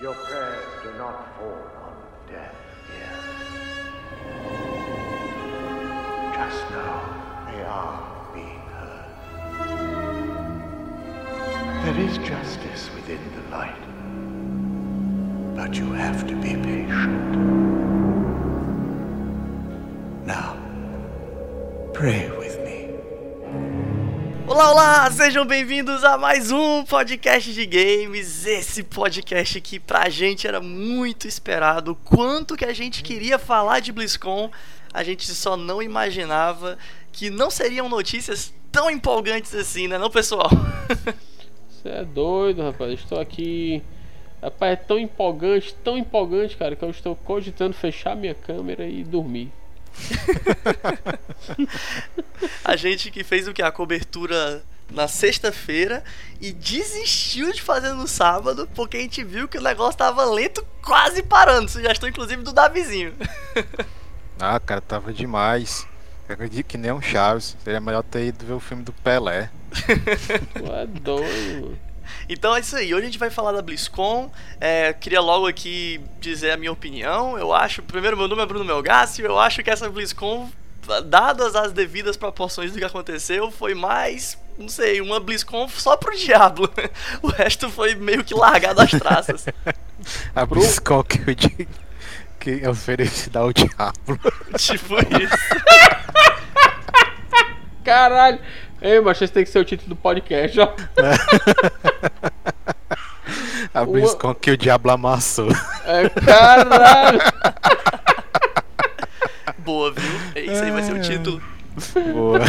Your prayers do not fall on deaf ears. Just now, they are being heard. There is justice within the light, but you have to be patient. Now, pray. Olá, olá! Sejam bem-vindos a mais um podcast de games. Esse podcast que pra gente era muito esperado. Quanto que a gente queria falar de BlizzCon, a gente só não imaginava que não seriam notícias tão empolgantes assim, né, não, pessoal? Você é doido, rapaz. Estou aqui. Rapaz, é tão empolgante, tão empolgante, cara, que eu estou cogitando fechar minha câmera e dormir. a gente que fez o que? A cobertura na sexta-feira e desistiu de fazer no sábado porque a gente viu que o negócio tava lento, quase parando. Sugestão, inclusive, do Davizinho. ah, cara, tava demais. Eu acredito que nem um Chaves. Seria melhor ter ido ver o filme do Pelé. tu é doido, então é isso aí. Hoje a gente vai falar da BlizzCon. É, queria logo aqui dizer a minha opinião. Eu acho, primeiro, meu nome é Bruno Melgassi. Eu acho que essa BlizzCon, dadas as devidas proporções do que aconteceu, foi mais, não sei, uma BlizzCon só pro Diablo. O resto foi meio que largado às traças. a BlizzCon que eu digo que é oferecida ao Diablo. Tipo isso. Caralho. Ei, mas esse tem que ser o título do podcast, ó. A BlizzCon que o diabo amassou. É, caralho. Boa, viu? Esse aí vai ser o título. Boa.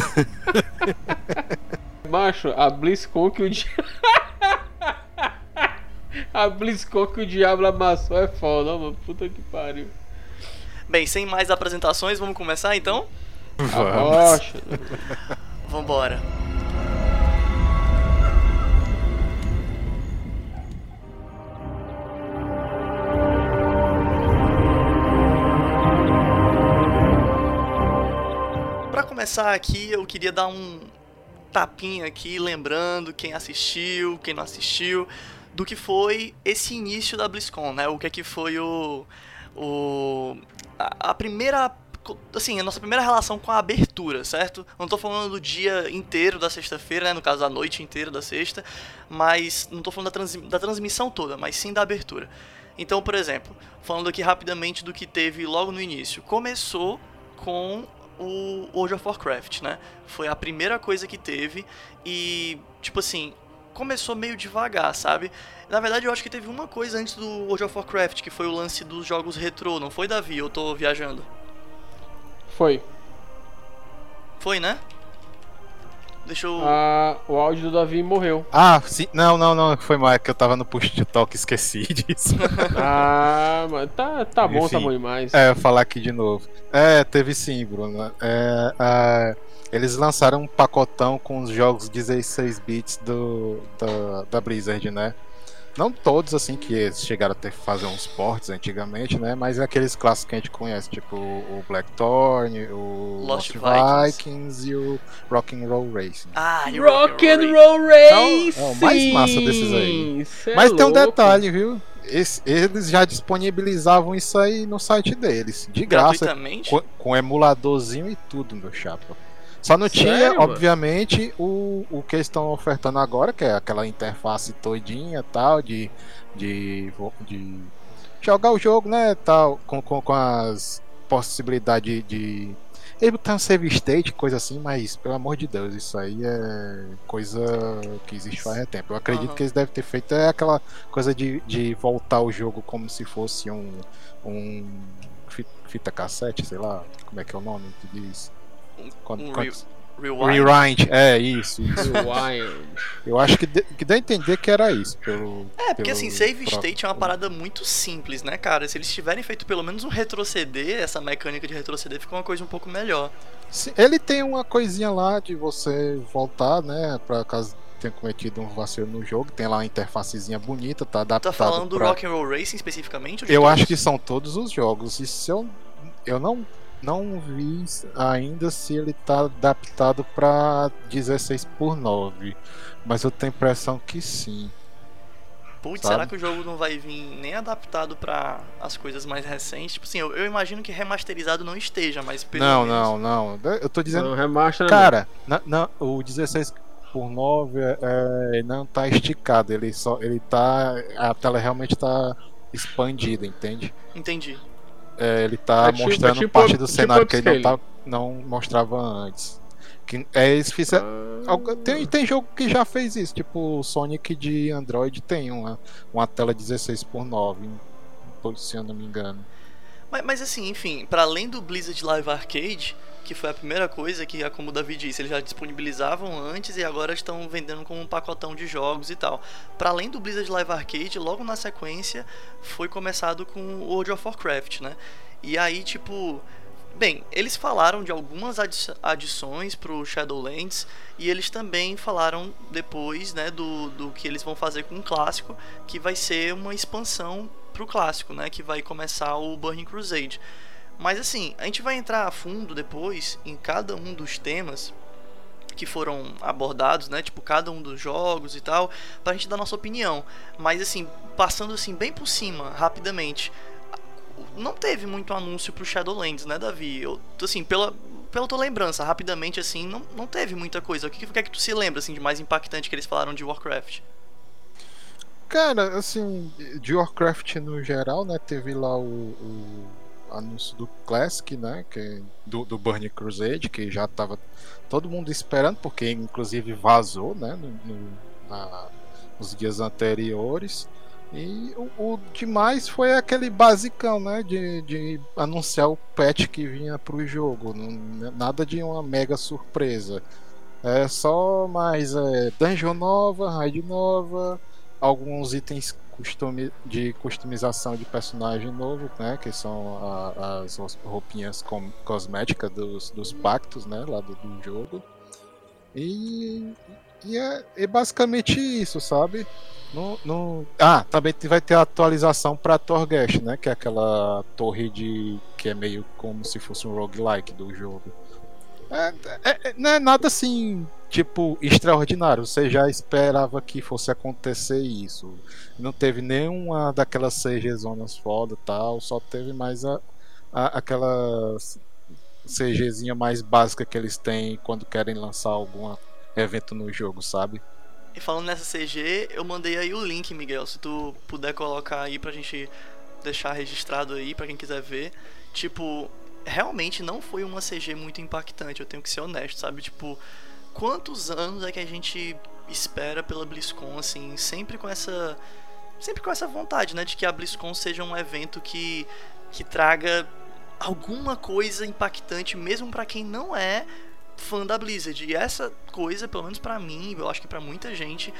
Macho, a BlizzCon que o diabo... A BlizzCon que o diabo amassou é foda, mano. Puta que pariu. Bem, sem mais apresentações, vamos começar então? Vamos. Vambora. Para começar aqui, eu queria dar um tapinha aqui, lembrando quem assistiu, quem não assistiu, do que foi esse início da BlizzCon, né? O que é que foi o, o a, a primeira assim, a nossa primeira relação com a abertura, certo? Não tô falando do dia inteiro da sexta-feira, né? No caso, da noite inteira da sexta, mas não tô falando da, trans, da transmissão toda, mas sim da abertura. Então, por exemplo, falando aqui rapidamente do que teve logo no início. Começou com o World of Warcraft, né? Foi a primeira coisa que teve e, tipo assim, começou meio devagar, sabe? Na verdade, eu acho que teve uma coisa antes do World of Warcraft, que foi o lance dos jogos retrô, não foi, Davi? Eu tô viajando. Foi. Foi, né? Deixa eu. Ah, o áudio do Davi morreu. Ah, sim. Não, não, não. Foi mais que eu tava no push de talk e esqueci disso. ah, mas tá, tá bom, Enfim, tá bom demais. É, eu vou falar aqui de novo. É, teve sim, Bruno. É, é, eles lançaram um pacotão com os jogos 16 bits do, da, da Blizzard, né? Não todos, assim, que chegaram a ter que fazer uns ports antigamente, né? Mas é aqueles clássicos que a gente conhece, tipo o Blackthorn, o Lost, Lost Vikings. Vikings. e o Rock and Roll Racing. Ah, e Rock and Roll Racing! É, é o mais massa desses aí. Cê é Mas é tem um detalhe, viu? Eles já disponibilizavam isso aí no site deles, de graça, com, com emuladorzinho e tudo, meu chapa. Só não Sério, tinha, mano? obviamente, o, o que estão ofertando agora, que é aquela interface todinha tal, de, de, de jogar o jogo, né, tal, com, com, com as possibilidades de, de ele botar um save state, coisa assim, mas pelo amor de Deus, isso aí é coisa que existe faz tempo. Eu acredito uhum. que eles devem ter feito é aquela coisa de, de voltar o jogo como se fosse um, um fita cassete, sei lá, como é que é o nome que diz? Quando, um quando... Rewind. Rewind, é isso. isso. Rewind. Eu acho que, de, que dá a entender que era isso. Pelo, é, porque pelo assim, save state é uma parada muito simples, né, cara? Se eles tiverem feito pelo menos um retroceder, essa mecânica de retroceder fica uma coisa um pouco melhor. Ele tem uma coisinha lá de você voltar, né, pra caso tenha cometido um vacilo no jogo. Tem lá uma interfacezinha bonita, tá adaptado. Tá falando pra... do Rock and Roll Racing especificamente? Eu todos? acho que são todos os jogos. E se eu, eu não não vi ainda se ele está adaptado para 16 por 9, mas eu tenho a impressão que sim. Putz, será que o jogo não vai vir nem adaptado para as coisas mais recentes? Tipo assim, eu, eu, imagino que remasterizado não esteja, mas pelo Não, menos... não, não. Eu tô dizendo. Não, remaster Cara, não, não, o 16 por 9 é, é, não tá esticado, ele só ele tá a tela realmente tá expandida, entende? Entendi. É, ele tá é tipo, mostrando tipo, parte do tipo cenário que ele não, tá, não mostrava antes. Que, é, eles fizeram, ah. tem, tem jogo que já fez isso, tipo o Sonic de Android tem uma, uma tela 16 por 9 se eu não me engano. Mas, mas assim, enfim, para além do Blizzard Live Arcade, que foi a primeira coisa que, como o Davi disse, eles já disponibilizavam antes e agora estão vendendo como um pacotão de jogos e tal. Para além do Blizzard Live Arcade, logo na sequência foi começado com World of Warcraft, né? E aí, tipo, Bem, eles falaram de algumas adi adições para o Shadowlands e eles também falaram depois né, do, do que eles vão fazer com o clássico, que vai ser uma expansão para o clássico, né, que vai começar o Burning Crusade. Mas assim, a gente vai entrar a fundo depois em cada um dos temas que foram abordados, né? Tipo, cada um dos jogos e tal, pra gente dar nossa opinião. Mas assim, passando assim bem por cima, rapidamente não teve muito anúncio pro Shadowlands, né, Davi? Eu, assim, pela, pela tua lembrança, rapidamente, assim, não, não teve muita coisa. O que, que é que tu se lembra, assim, de mais impactante que eles falaram de Warcraft? Cara, assim, de Warcraft no geral, né, teve lá o, o anúncio do Classic, né, que, do, do Burning Crusade, que já tava todo mundo esperando, porque inclusive vazou, né, no, no na, nos dias anteriores. E o, o, demais foi aquele basicão, né? De, de anunciar o patch que vinha pro jogo. Não, nada de uma mega surpresa. É só mais é, dungeon nova, raid nova, alguns itens custumi de customização de personagem novo, né? Que são a, as roupinhas com, cosméticas dos, dos pactos, né? Lá do, do jogo. E, e é, é basicamente isso, sabe? No, no... Ah, também vai ter a atualização para Torghast, né? Que é aquela torre de. que é meio como se fosse um roguelike do jogo. É, é, é, não é nada assim, tipo, extraordinário. Você já esperava que fosse acontecer isso. Não teve nenhuma daquelas CG zonas foda tal, só teve mais a, a, aquela CGzinha mais básica que eles têm quando querem lançar algum evento no jogo, sabe? E falando nessa CG, eu mandei aí o link, Miguel, se tu puder colocar aí pra gente deixar registrado aí pra quem quiser ver. Tipo, realmente não foi uma CG muito impactante, eu tenho que ser honesto, sabe? Tipo, quantos anos é que a gente espera pela BlizzCon assim, sempre com essa sempre com essa vontade, né, de que a BlizzCon seja um evento que que traga alguma coisa impactante mesmo para quem não é fã da Blizzard. E essa coisa, pelo menos para mim, eu acho que para muita gente,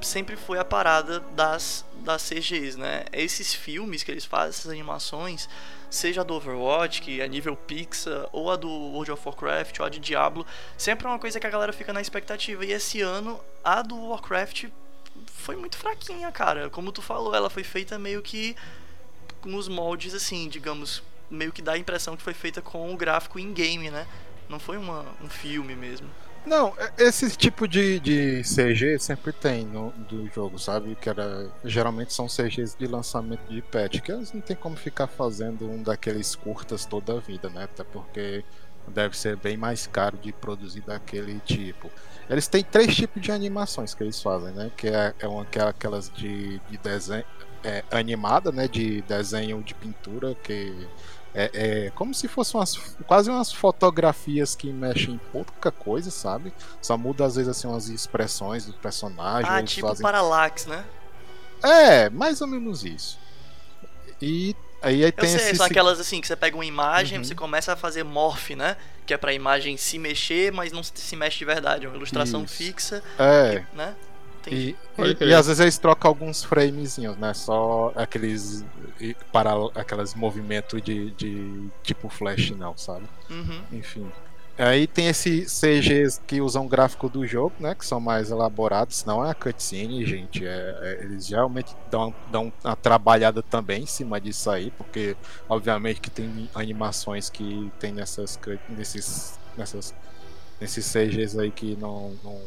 sempre foi a parada das, das CGs, né? Esses filmes que eles fazem, essas animações, seja a do Overwatch, que é nível Pixar, ou a do World of Warcraft, ou a de Diablo, sempre é uma coisa que a galera fica na expectativa. E esse ano, a do Warcraft foi muito fraquinha, cara. Como tu falou, ela foi feita meio que nos moldes, assim, digamos, meio que dá a impressão que foi feita com o gráfico in-game, né? Não foi uma, um filme mesmo. Não, é, esse tipo de, de CG sempre tem no do jogo, sabe? Que era geralmente são CGs de lançamento de patch, que eles não tem como ficar fazendo um daqueles curtas toda a vida, né? Até porque deve ser bem mais caro de produzir daquele tipo. Eles têm três tipos de animações que eles fazem, né? Que é, é uma que é aquelas de, de desenho é, animada, né? De desenho de pintura que é, é, como se fossem umas, quase umas fotografias que mexem em pouca coisa, sabe? Só muda às vezes assim umas expressões do personagem. Ah, tipo fazem... Parallax, né? É, mais ou menos isso. E aí, aí tem Eu sei, esse... são aquelas assim que você pega uma imagem, uhum. você começa a fazer morph, né? Que é pra imagem se mexer, mas não se mexe de verdade. É uma ilustração isso. fixa. É. Que, né? E, e, e, às vezes eles trocam alguns framezinhos, né? Só aqueles para aqueles movimentos de, de tipo flash não, sabe? Uhum. Enfim. Aí tem esses CGs que usam o gráfico do jogo, né? Que são mais elaborados, não é a cutscene, gente. É, é, eles geralmente dão, dão uma trabalhada também em cima disso aí, porque obviamente que tem animações que tem nessas nesses, nessas, nesses CGs aí que não, não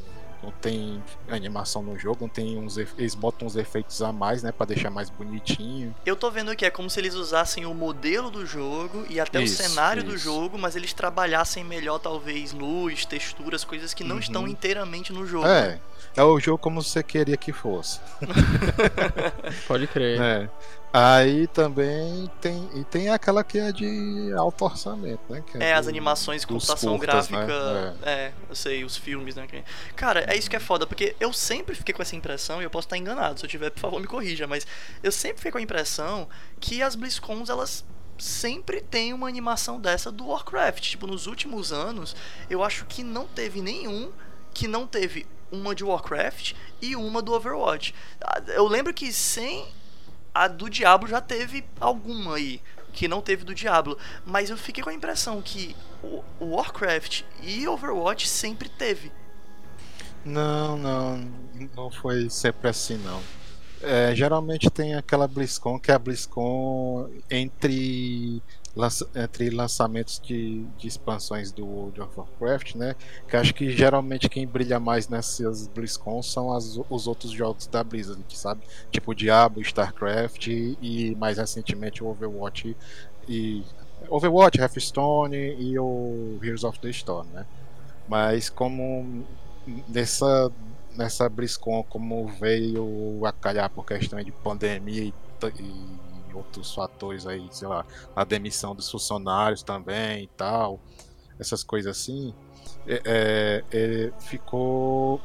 não tem animação no jogo, não tem uns eles botam uns efeitos a mais, né, para deixar mais bonitinho. Eu tô vendo que é como se eles usassem o modelo do jogo e até isso, o cenário isso. do jogo, mas eles trabalhassem melhor talvez luz, texturas, coisas que não uhum. estão inteiramente no jogo. É. É o jogo como você queria que fosse. Pode crer. É. Aí também tem e tem aquela que é de alto orçamento, né? é, é as animações com computação curtas, né? gráfica, né? é. é, eu sei, os filmes, né? Cara, é isso que é foda, porque eu sempre fiquei com essa impressão, e eu posso estar enganado, se eu tiver, por favor, me corrija, mas eu sempre fiquei com a impressão que as BlizzCons, elas sempre tem uma animação dessa do Warcraft. Tipo, nos últimos anos, eu acho que não teve nenhum que não teve uma de Warcraft e uma do Overwatch. Ah, eu lembro que sem a do Diablo já teve alguma aí que não teve do Diablo, mas eu fiquei com a impressão que o Warcraft e Overwatch sempre teve. Não, não, não foi sempre assim não. É, geralmente tem aquela BlizzCon que é a BlizzCon entre entre lançamentos de, de, expansões do World of Warcraft, né? Que acho que geralmente quem brilha mais nessas BlizzCon são as, os outros jogos da Blizzard, sabe? Tipo Diablo, StarCraft e, e mais recentemente o Overwatch e Overwatch, Hearthstone e o Heroes of the Storm, né? Mas como nessa nessa BlizzCon como veio a calhar por questão de pandemia e, e outros fatores aí, sei lá, a demissão dos funcionários também e tal, essas coisas assim, é, é, é ficou.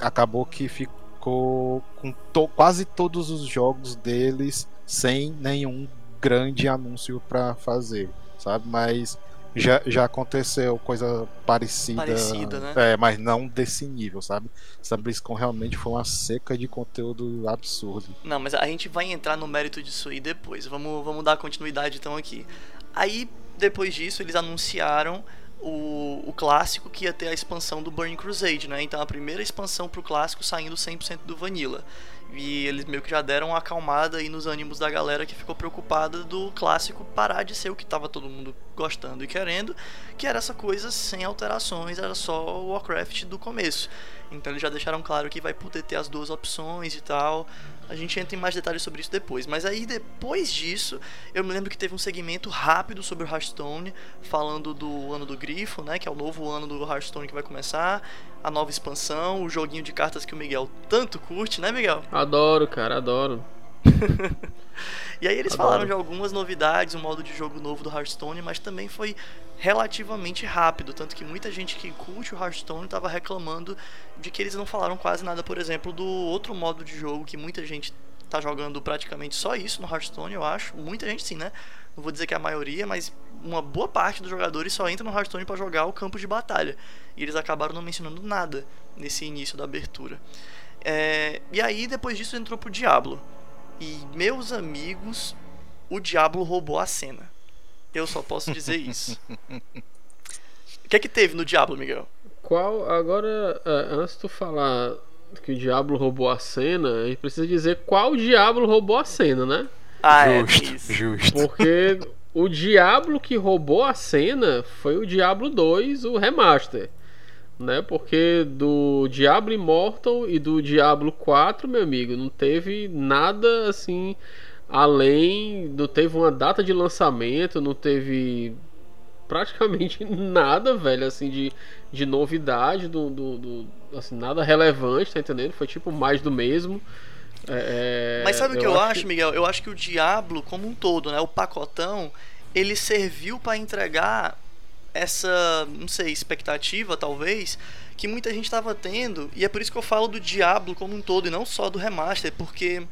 Acabou que ficou com to, quase todos os jogos deles sem nenhum grande anúncio para fazer, sabe? Mas já, já aconteceu coisa parecida, parecida né? é, mas não desse nível, sabe? Essa BlizzCon realmente foi uma seca de conteúdo absurdo. Não, mas a gente vai entrar no mérito disso aí depois. Vamos, vamos dar continuidade então aqui. Aí, depois disso, eles anunciaram o, o clássico que ia ter a expansão do Burning Crusade, né? Então a primeira expansão pro clássico saindo 100% do Vanilla. E eles meio que já deram uma acalmada aí nos ânimos da galera que ficou preocupada do clássico parar de ser o que tava todo mundo gostando e querendo, que era essa coisa sem alterações, era só o Warcraft do começo. Então eles já deixaram claro que vai poder ter as duas opções e tal. A gente entra em mais detalhes sobre isso depois. Mas aí depois disso, eu me lembro que teve um segmento rápido sobre o Hearthstone, falando do ano do Grifo, né? Que é o novo ano do Hearthstone que vai começar, a nova expansão, o joguinho de cartas que o Miguel tanto curte, né, Miguel? Adoro, cara, adoro. e aí eles Adoro. falaram de algumas novidades, um modo de jogo novo do Hearthstone, mas também foi relativamente rápido, tanto que muita gente que curte o Hearthstone estava reclamando de que eles não falaram quase nada, por exemplo, do outro modo de jogo que muita gente tá jogando praticamente só isso no Hearthstone, eu acho. Muita gente sim, né? Não vou dizer que é a maioria, mas uma boa parte dos jogadores só entra no Hearthstone para jogar o campo de batalha. E eles acabaram não mencionando nada nesse início da abertura. É... E aí, depois disso, entrou pro Diablo. E, meus amigos, o Diablo roubou a cena. Eu só posso dizer isso. o que é que teve no Diablo, Miguel? Qual. Agora, é, antes de tu falar que o Diablo roubou a cena, a gente precisa dizer qual Diablo roubou a cena, né? Ah, é, justo, é justo. Porque o Diablo que roubou a cena foi o Diablo 2, o remaster. Né? Porque do Diablo Immortal e do Diablo 4, meu amigo, não teve nada assim além, não teve uma data de lançamento, não teve praticamente nada, velho, assim, de, de novidade, do, do, do assim, nada relevante, tá entendendo? Foi tipo mais do mesmo. É, é Mas sabe o que eu acho, que... Miguel? Eu acho que o Diablo, como um todo, né? O pacotão, ele serviu para entregar essa, não sei, expectativa, talvez, que muita gente estava tendo. E é por isso que eu falo do Diablo como um todo, e não só do remaster, porque,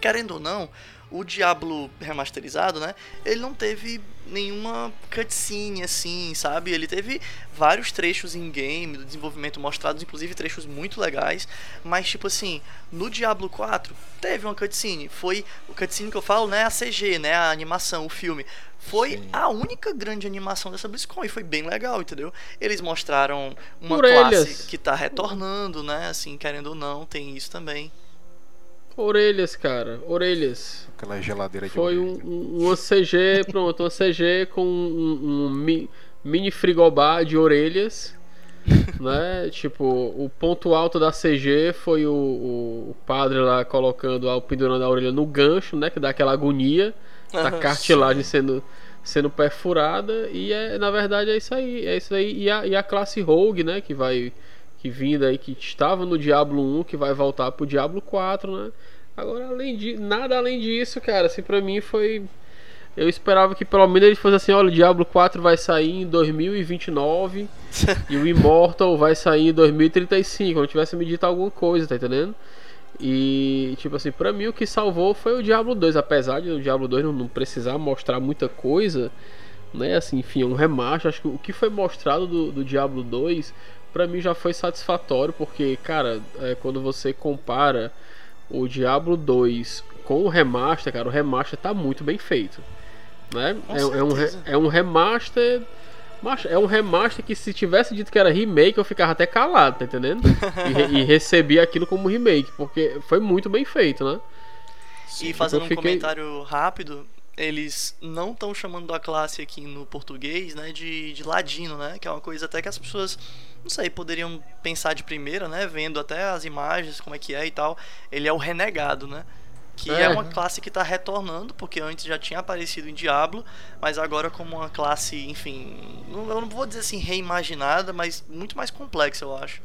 querendo ou não, o Diablo remasterizado, né? Ele não teve nenhuma cutscene assim, sabe? Ele teve vários trechos em game do desenvolvimento mostrados, inclusive trechos muito legais, mas tipo assim, no Diablo 4 teve uma cutscene, foi o cutscene que eu falo, né, a CG, né, a animação, o filme. Foi Sim. a única grande animação dessa BlizzCon e foi bem legal, entendeu? Eles mostraram uma Orelhas. classe que tá retornando, né, assim, querendo ou não, tem isso também. Orelhas, cara, orelhas. Aquela geladeira de Foi um, um, uma CG, pronto, uma CG com um, um mini frigobar de orelhas. né? Tipo, o ponto alto da CG foi o, o, padre lá colocando, o pendurando a orelha no gancho, né? Que dá aquela agonia, uhum, a cartilagem sendo, sendo perfurada. E é, na verdade é isso aí. É isso aí. E a, e a classe Rogue, né? Que vai. Que vindo aí, que estava no Diablo 1, que vai voltar pro Diablo 4, né? Agora, além de. Nada além disso, cara, assim, pra mim foi eu esperava que pelo menos ele fosse assim, olha, o Diablo 4 vai sair em 2029 e o Immortal vai sair em 2035, não tivesse me dito alguma coisa, tá entendendo? E, tipo assim, pra mim o que salvou foi o Diablo 2, apesar de o Diablo 2 não, precisar mostrar muita coisa, né? Assim, enfim, é um remaster. Acho que o que foi mostrado do, do Diablo 2, pra mim já foi satisfatório, porque, cara, é, quando você compara o Diablo 2 com o remaster, cara, o remaster tá muito bem feito. Né? É, é, um, é um remaster. É um remaster que se tivesse dito que era remake, eu ficava até calado, tá entendendo? E, e recebia aquilo como remake, porque foi muito bem feito, né? E fazendo fiquei... um comentário rápido, eles não estão chamando a classe aqui no português, né, de, de ladino, né, que é uma coisa até que as pessoas, não sei, poderiam pensar de primeira, né, vendo até as imagens, como é que é e tal. Ele é o renegado, né? que é. é, uma classe que está retornando, porque antes já tinha aparecido em Diablo, mas agora como uma classe, enfim, não, eu não vou dizer assim reimaginada, mas muito mais complexa, eu acho.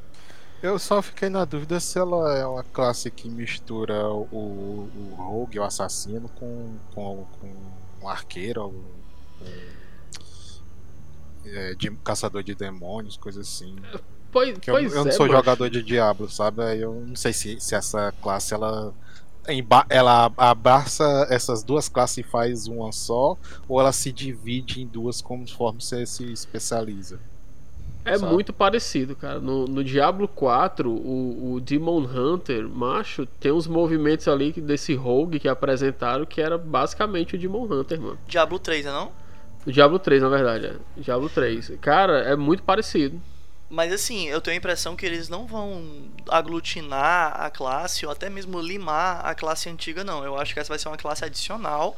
Eu só fiquei na dúvida se ela é uma classe que mistura o, o rogue, o assassino, com, com, com um arqueiro, um, é, de, caçador de demônios, coisa assim. Pois, pois eu, eu, não é, sou jogador de Diablo, sabe? Eu não sei se, se essa classe ela ela abraça essas duas classes e faz uma só, ou ela se divide em duas conforme você se especializa? É sabe? muito parecido, cara. No, no Diablo 4, o, o, Demon Hunter, macho, tem uns movimentos ali desse rogue que apresentaram que era basicamente o Demon Hunter, mano. Diablo 3, não? Diablo 3, na verdade. É. Diablo 3. Cara, é muito parecido. Mas assim, eu tenho a impressão que eles não vão aglutinar a classe ou até mesmo limar a classe antiga, não. Eu acho que essa vai ser uma classe adicional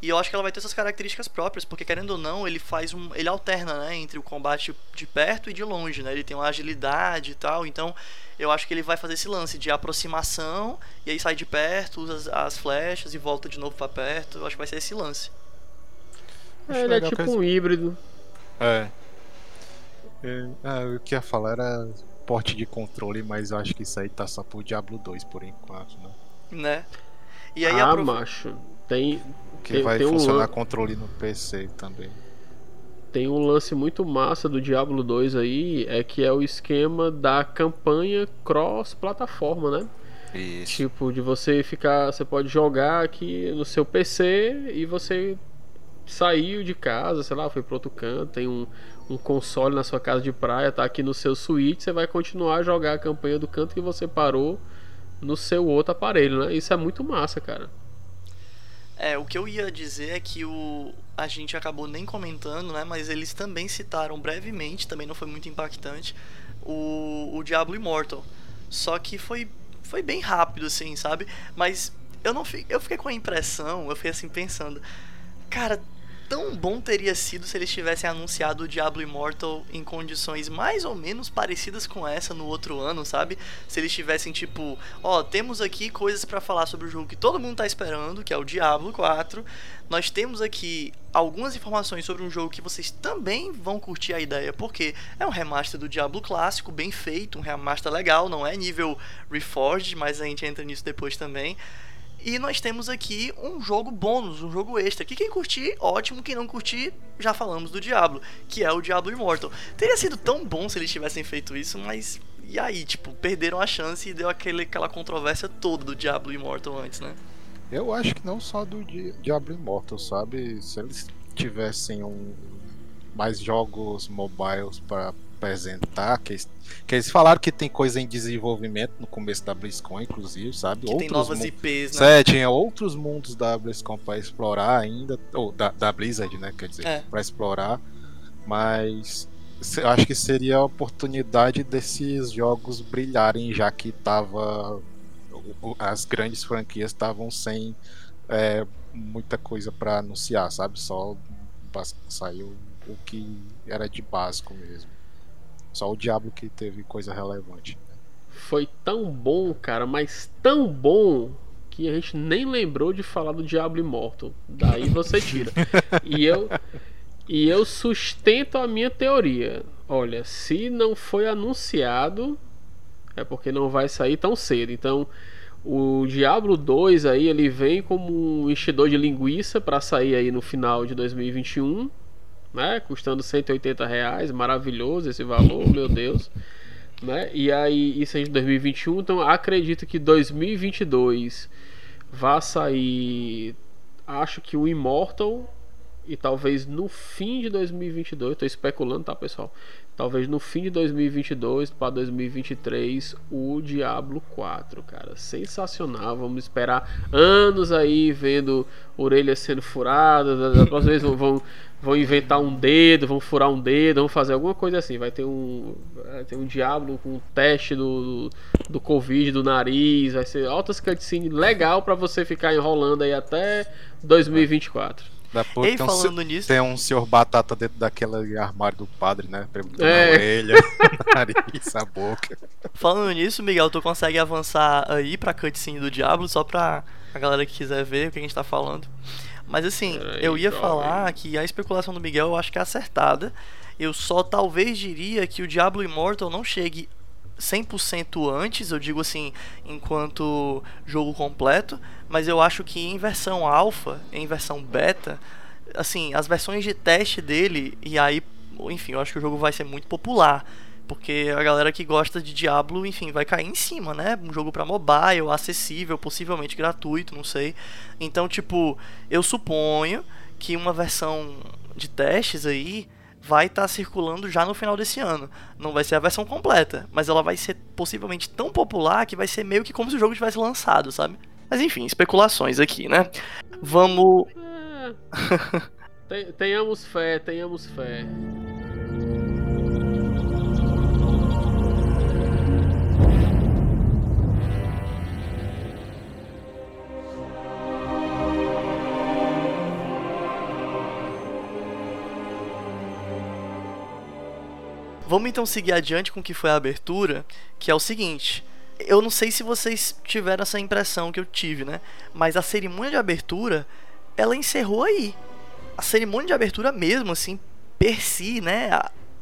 e eu acho que ela vai ter suas características próprias, porque querendo ou não, ele faz um. ele alterna, né, entre o combate de perto e de longe, né? Ele tem uma agilidade e tal, então eu acho que ele vai fazer esse lance de aproximação e aí sai de perto, usa as, as flechas e volta de novo para perto. Eu acho que vai ser esse lance. É, ele é tipo um híbrido. É. É, ah, o que ia falar era porte de controle, mas eu acho que isso aí tá só pro Diablo 2 por enquanto, né? Né? E aí ah, macho, tem. Que tem, vai tem funcionar um... controle no PC também. Tem um lance muito massa do Diablo 2 aí, é que é o esquema da campanha cross-plataforma, né? Isso. Tipo, de você ficar. Você pode jogar aqui no seu PC e você saiu de casa, sei lá, foi pro outro canto, tem um, um console na sua casa de praia, tá aqui no seu Switch, você vai continuar a jogar a campanha do canto que você parou no seu outro aparelho, né? Isso é muito massa, cara. É, o que eu ia dizer é que o a gente acabou nem comentando, né, mas eles também citaram brevemente, também não foi muito impactante, o, o Diablo Immortal. Só que foi foi bem rápido assim, sabe? Mas eu não eu fiquei com a impressão, eu fiquei assim pensando, cara, tão bom teria sido se eles tivessem anunciado o Diablo Immortal em condições mais ou menos parecidas com essa no outro ano, sabe? Se eles tivessem tipo, ó, temos aqui coisas para falar sobre o jogo que todo mundo tá esperando, que é o Diablo 4. Nós temos aqui algumas informações sobre um jogo que vocês também vão curtir a ideia, porque é um remaster do Diablo clássico, bem feito, um remaster legal, não é nível Reforged, mas a gente entra nisso depois também. E nós temos aqui um jogo bônus, um jogo extra. Que quem curtir, ótimo. Quem não curtir, já falamos do Diablo, que é o Diablo Immortal. Teria sido tão bom se eles tivessem feito isso, mas e aí, tipo, perderam a chance e deu aquele, aquela controvérsia toda do Diablo Immortal antes, né? Eu acho que não só do Diablo Immortal, sabe? Se eles tivessem um mais jogos mobiles para apresentar, que, que eles falaram que tem coisa em desenvolvimento no começo da BlizzCon, inclusive, sabe? Que outros tem novas IPs, né? É, tinha outros mundos da BlizzCon para explorar ainda, ou da, da Blizzard, né? Quer dizer, é. para explorar, mas eu acho que seria a oportunidade desses jogos brilharem, já que tava as grandes franquias estavam sem é, muita coisa para anunciar, sabe? Só saiu o que era de básico mesmo. Só o Diablo que teve coisa relevante. Foi tão bom, cara, mas tão bom que a gente nem lembrou de falar do Diablo Immortal. Daí você tira. e eu e eu sustento a minha teoria. Olha, se não foi anunciado, é porque não vai sair tão cedo. Então, o Diablo 2 aí, ele vem como um enchedor de linguiça para sair aí no final de 2021, né? Custando 180 reais, maravilhoso esse valor, meu Deus. Né? E aí, isso é de 2021, então acredito que 2022 vai sair, acho que o Immortal e talvez no fim de 2022, estou especulando, tá, pessoal? Talvez no fim de 2022 para 2023 o Diablo 4, cara, sensacional. Vamos esperar anos aí vendo orelhas sendo furadas. Da próxima vez vão, vão inventar um dedo, vão furar um dedo, vão fazer alguma coisa assim. Vai ter um, vai ter um Diablo com um teste do, do Covid do nariz. Vai ser altas cutscenes legal para você ficar enrolando aí até 2024. Depois Ei, tem, falando um, nisso... tem um senhor batata dentro daquele armário do padre, né? Perguntando é. a orelha, nariz, a boca. Falando nisso, Miguel, tu consegue avançar aí pra cutscene do Diablo, só pra a galera que quiser ver o que a gente tá falando. Mas assim, eu ia jovem. falar que a especulação do Miguel eu acho que é acertada. Eu só talvez diria que o Diablo Immortal não chegue 100% antes, eu digo assim, enquanto jogo completo, mas eu acho que em versão alfa, em versão beta, assim, as versões de teste dele, e aí, enfim, eu acho que o jogo vai ser muito popular. Porque a galera que gosta de Diablo, enfim, vai cair em cima, né? Um jogo para mobile, acessível, possivelmente gratuito, não sei. Então, tipo, eu suponho que uma versão de testes aí vai estar tá circulando já no final desse ano. Não vai ser a versão completa, mas ela vai ser possivelmente tão popular que vai ser meio que como se o jogo tivesse lançado, sabe? Mas enfim, especulações aqui, né? Vamos. É. tenhamos fé, tenhamos fé. Vamos então seguir adiante com o que foi a abertura, que é o seguinte. Eu não sei se vocês tiveram essa impressão que eu tive, né? Mas a cerimônia de abertura, ela encerrou aí. A cerimônia de abertura mesmo, assim, per si, né?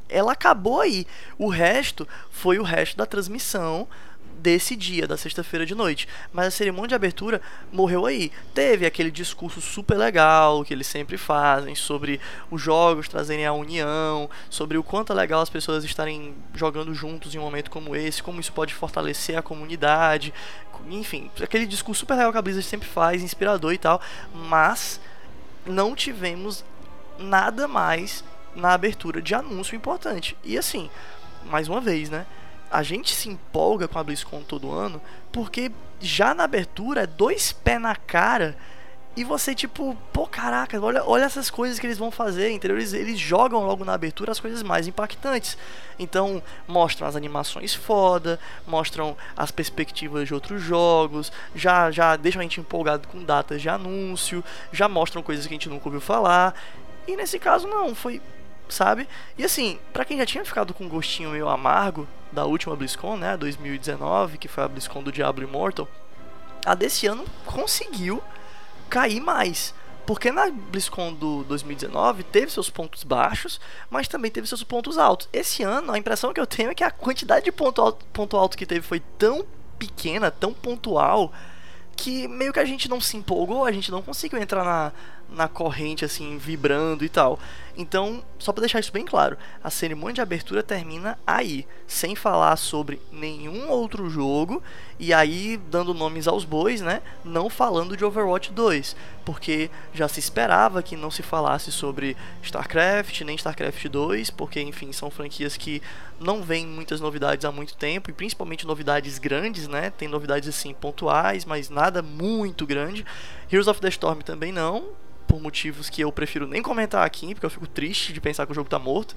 Ela acabou aí. O resto foi o resto da transmissão desse dia, da sexta-feira de noite. Mas a cerimônia de abertura morreu aí. Teve aquele discurso super legal que eles sempre fazem sobre os jogos trazerem a união, sobre o quanto é legal as pessoas estarem jogando juntos em um momento como esse, como isso pode fortalecer a comunidade. Enfim, aquele discurso super legal que a Blizzard sempre faz, inspirador e tal. Mas não tivemos nada mais na abertura de anúncio importante. E assim, mais uma vez, né? A gente se empolga com a BlizzCon todo ano porque já na abertura é dois pés na cara e você tipo, pô, caraca, olha, olha essas coisas que eles vão fazer, entendeu? Eles, eles jogam logo na abertura as coisas mais impactantes. Então, mostram as animações foda, mostram as perspectivas de outros jogos, já já deixam a gente empolgado com datas de anúncio, já mostram coisas que a gente nunca ouviu falar. E nesse caso não, foi sabe? E assim, para quem já tinha ficado com um gostinho meio amargo da última BlizzCon, né, 2019, que foi a BlizzCon do Diablo Immortal, a desse ano conseguiu cair mais. Porque na BlizzCon do 2019 teve seus pontos baixos, mas também teve seus pontos altos. Esse ano, a impressão que eu tenho é que a quantidade de ponto alto, ponto alto que teve foi tão pequena, tão pontual, que meio que a gente não se empolgou, a gente não conseguiu entrar na, na corrente, assim, vibrando e tal. Então, só para deixar isso bem claro, a cerimônia de abertura termina aí, sem falar sobre nenhum outro jogo e aí dando nomes aos bois, né? Não falando de Overwatch 2, porque já se esperava que não se falasse sobre StarCraft nem StarCraft 2, porque enfim, são franquias que não vêm muitas novidades há muito tempo e principalmente novidades grandes, né? Tem novidades assim pontuais, mas nada muito grande. Heroes of the Storm também não, por motivos que eu prefiro nem comentar aqui, porque eu fico triste de pensar que o jogo tá morto.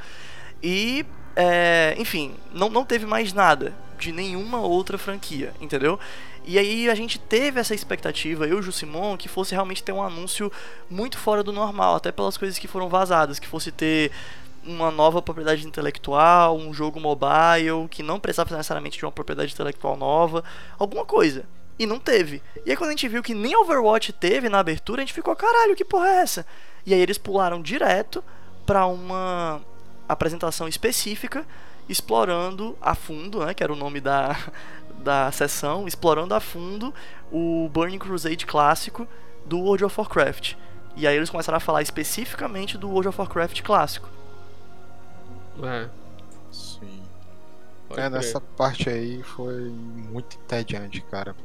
E, é, enfim, não, não teve mais nada de nenhuma outra franquia, entendeu? E aí a gente teve essa expectativa, eu e o Jusimon, que fosse realmente ter um anúncio muito fora do normal, até pelas coisas que foram vazadas, que fosse ter uma nova propriedade intelectual, um jogo mobile que não precisava necessariamente de uma propriedade intelectual nova, alguma coisa. E não teve. E aí quando a gente viu que nem Overwatch teve na abertura, a gente ficou, caralho, que porra é essa? E aí eles pularam direto para uma apresentação específica explorando a fundo, né, que era o nome da, da sessão, explorando a fundo o Burning Crusade clássico do World of Warcraft. E aí eles começaram a falar especificamente do World of Warcraft clássico. É. Sim. Pode é, nessa parte aí foi muito entediante, cara.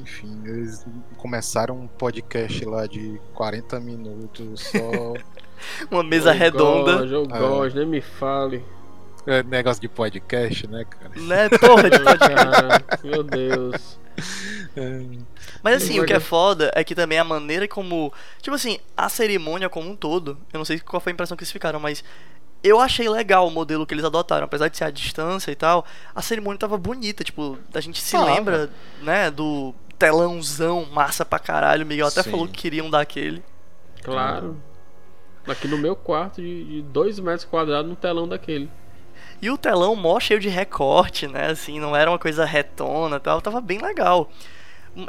Enfim, eles começaram um podcast lá de 40 minutos só. Uma mesa redonda. eu é. gosto, nem me fale. É negócio de podcast, né, cara? Né, porra de podcast. Meu Deus. É. Mas assim, o que é foda é que também a maneira como. Tipo assim, a cerimônia como um todo. Eu não sei qual foi a impressão que eles ficaram, mas eu achei legal o modelo que eles adotaram, apesar de ser a distância e tal. A cerimônia tava bonita, tipo, a gente se ah, lembra, né, do telãozão massa pra caralho. O Miguel até Sim. falou que queriam dar aquele. Claro. Aqui no meu quarto, de 2 metros quadrados, no telão daquele. E o telão mó cheio de recorte, né? Assim, não era uma coisa retona tal. Tava bem legal.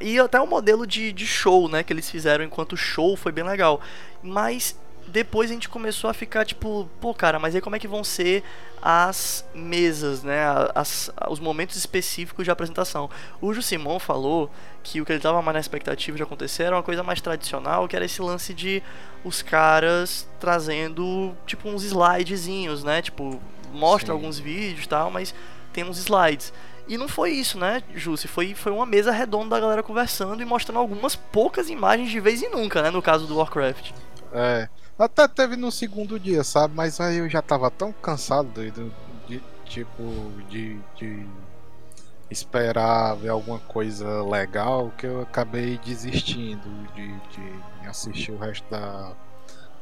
E até o modelo de, de show, né? Que eles fizeram enquanto show foi bem legal. Mas depois a gente começou a ficar tipo, pô, cara, mas aí como é que vão ser as mesas, né? As, os momentos específicos de apresentação. O Ju Simon falou que o que ele tava mais na expectativa de acontecer era uma coisa mais tradicional, que era esse lance de os caras trazendo tipo uns slidezinhos, né? Tipo, mostra Sim. alguns vídeos e tal, mas tem uns slides. E não foi isso, né, Jussi? Foi, foi uma mesa redonda da galera conversando e mostrando algumas poucas imagens de vez em nunca, né? No caso do Warcraft. É. Até teve no segundo dia, sabe? Mas aí eu já tava tão cansado de, tipo, de, de esperar ver alguma coisa legal que eu acabei desistindo de, de assistir o resto da,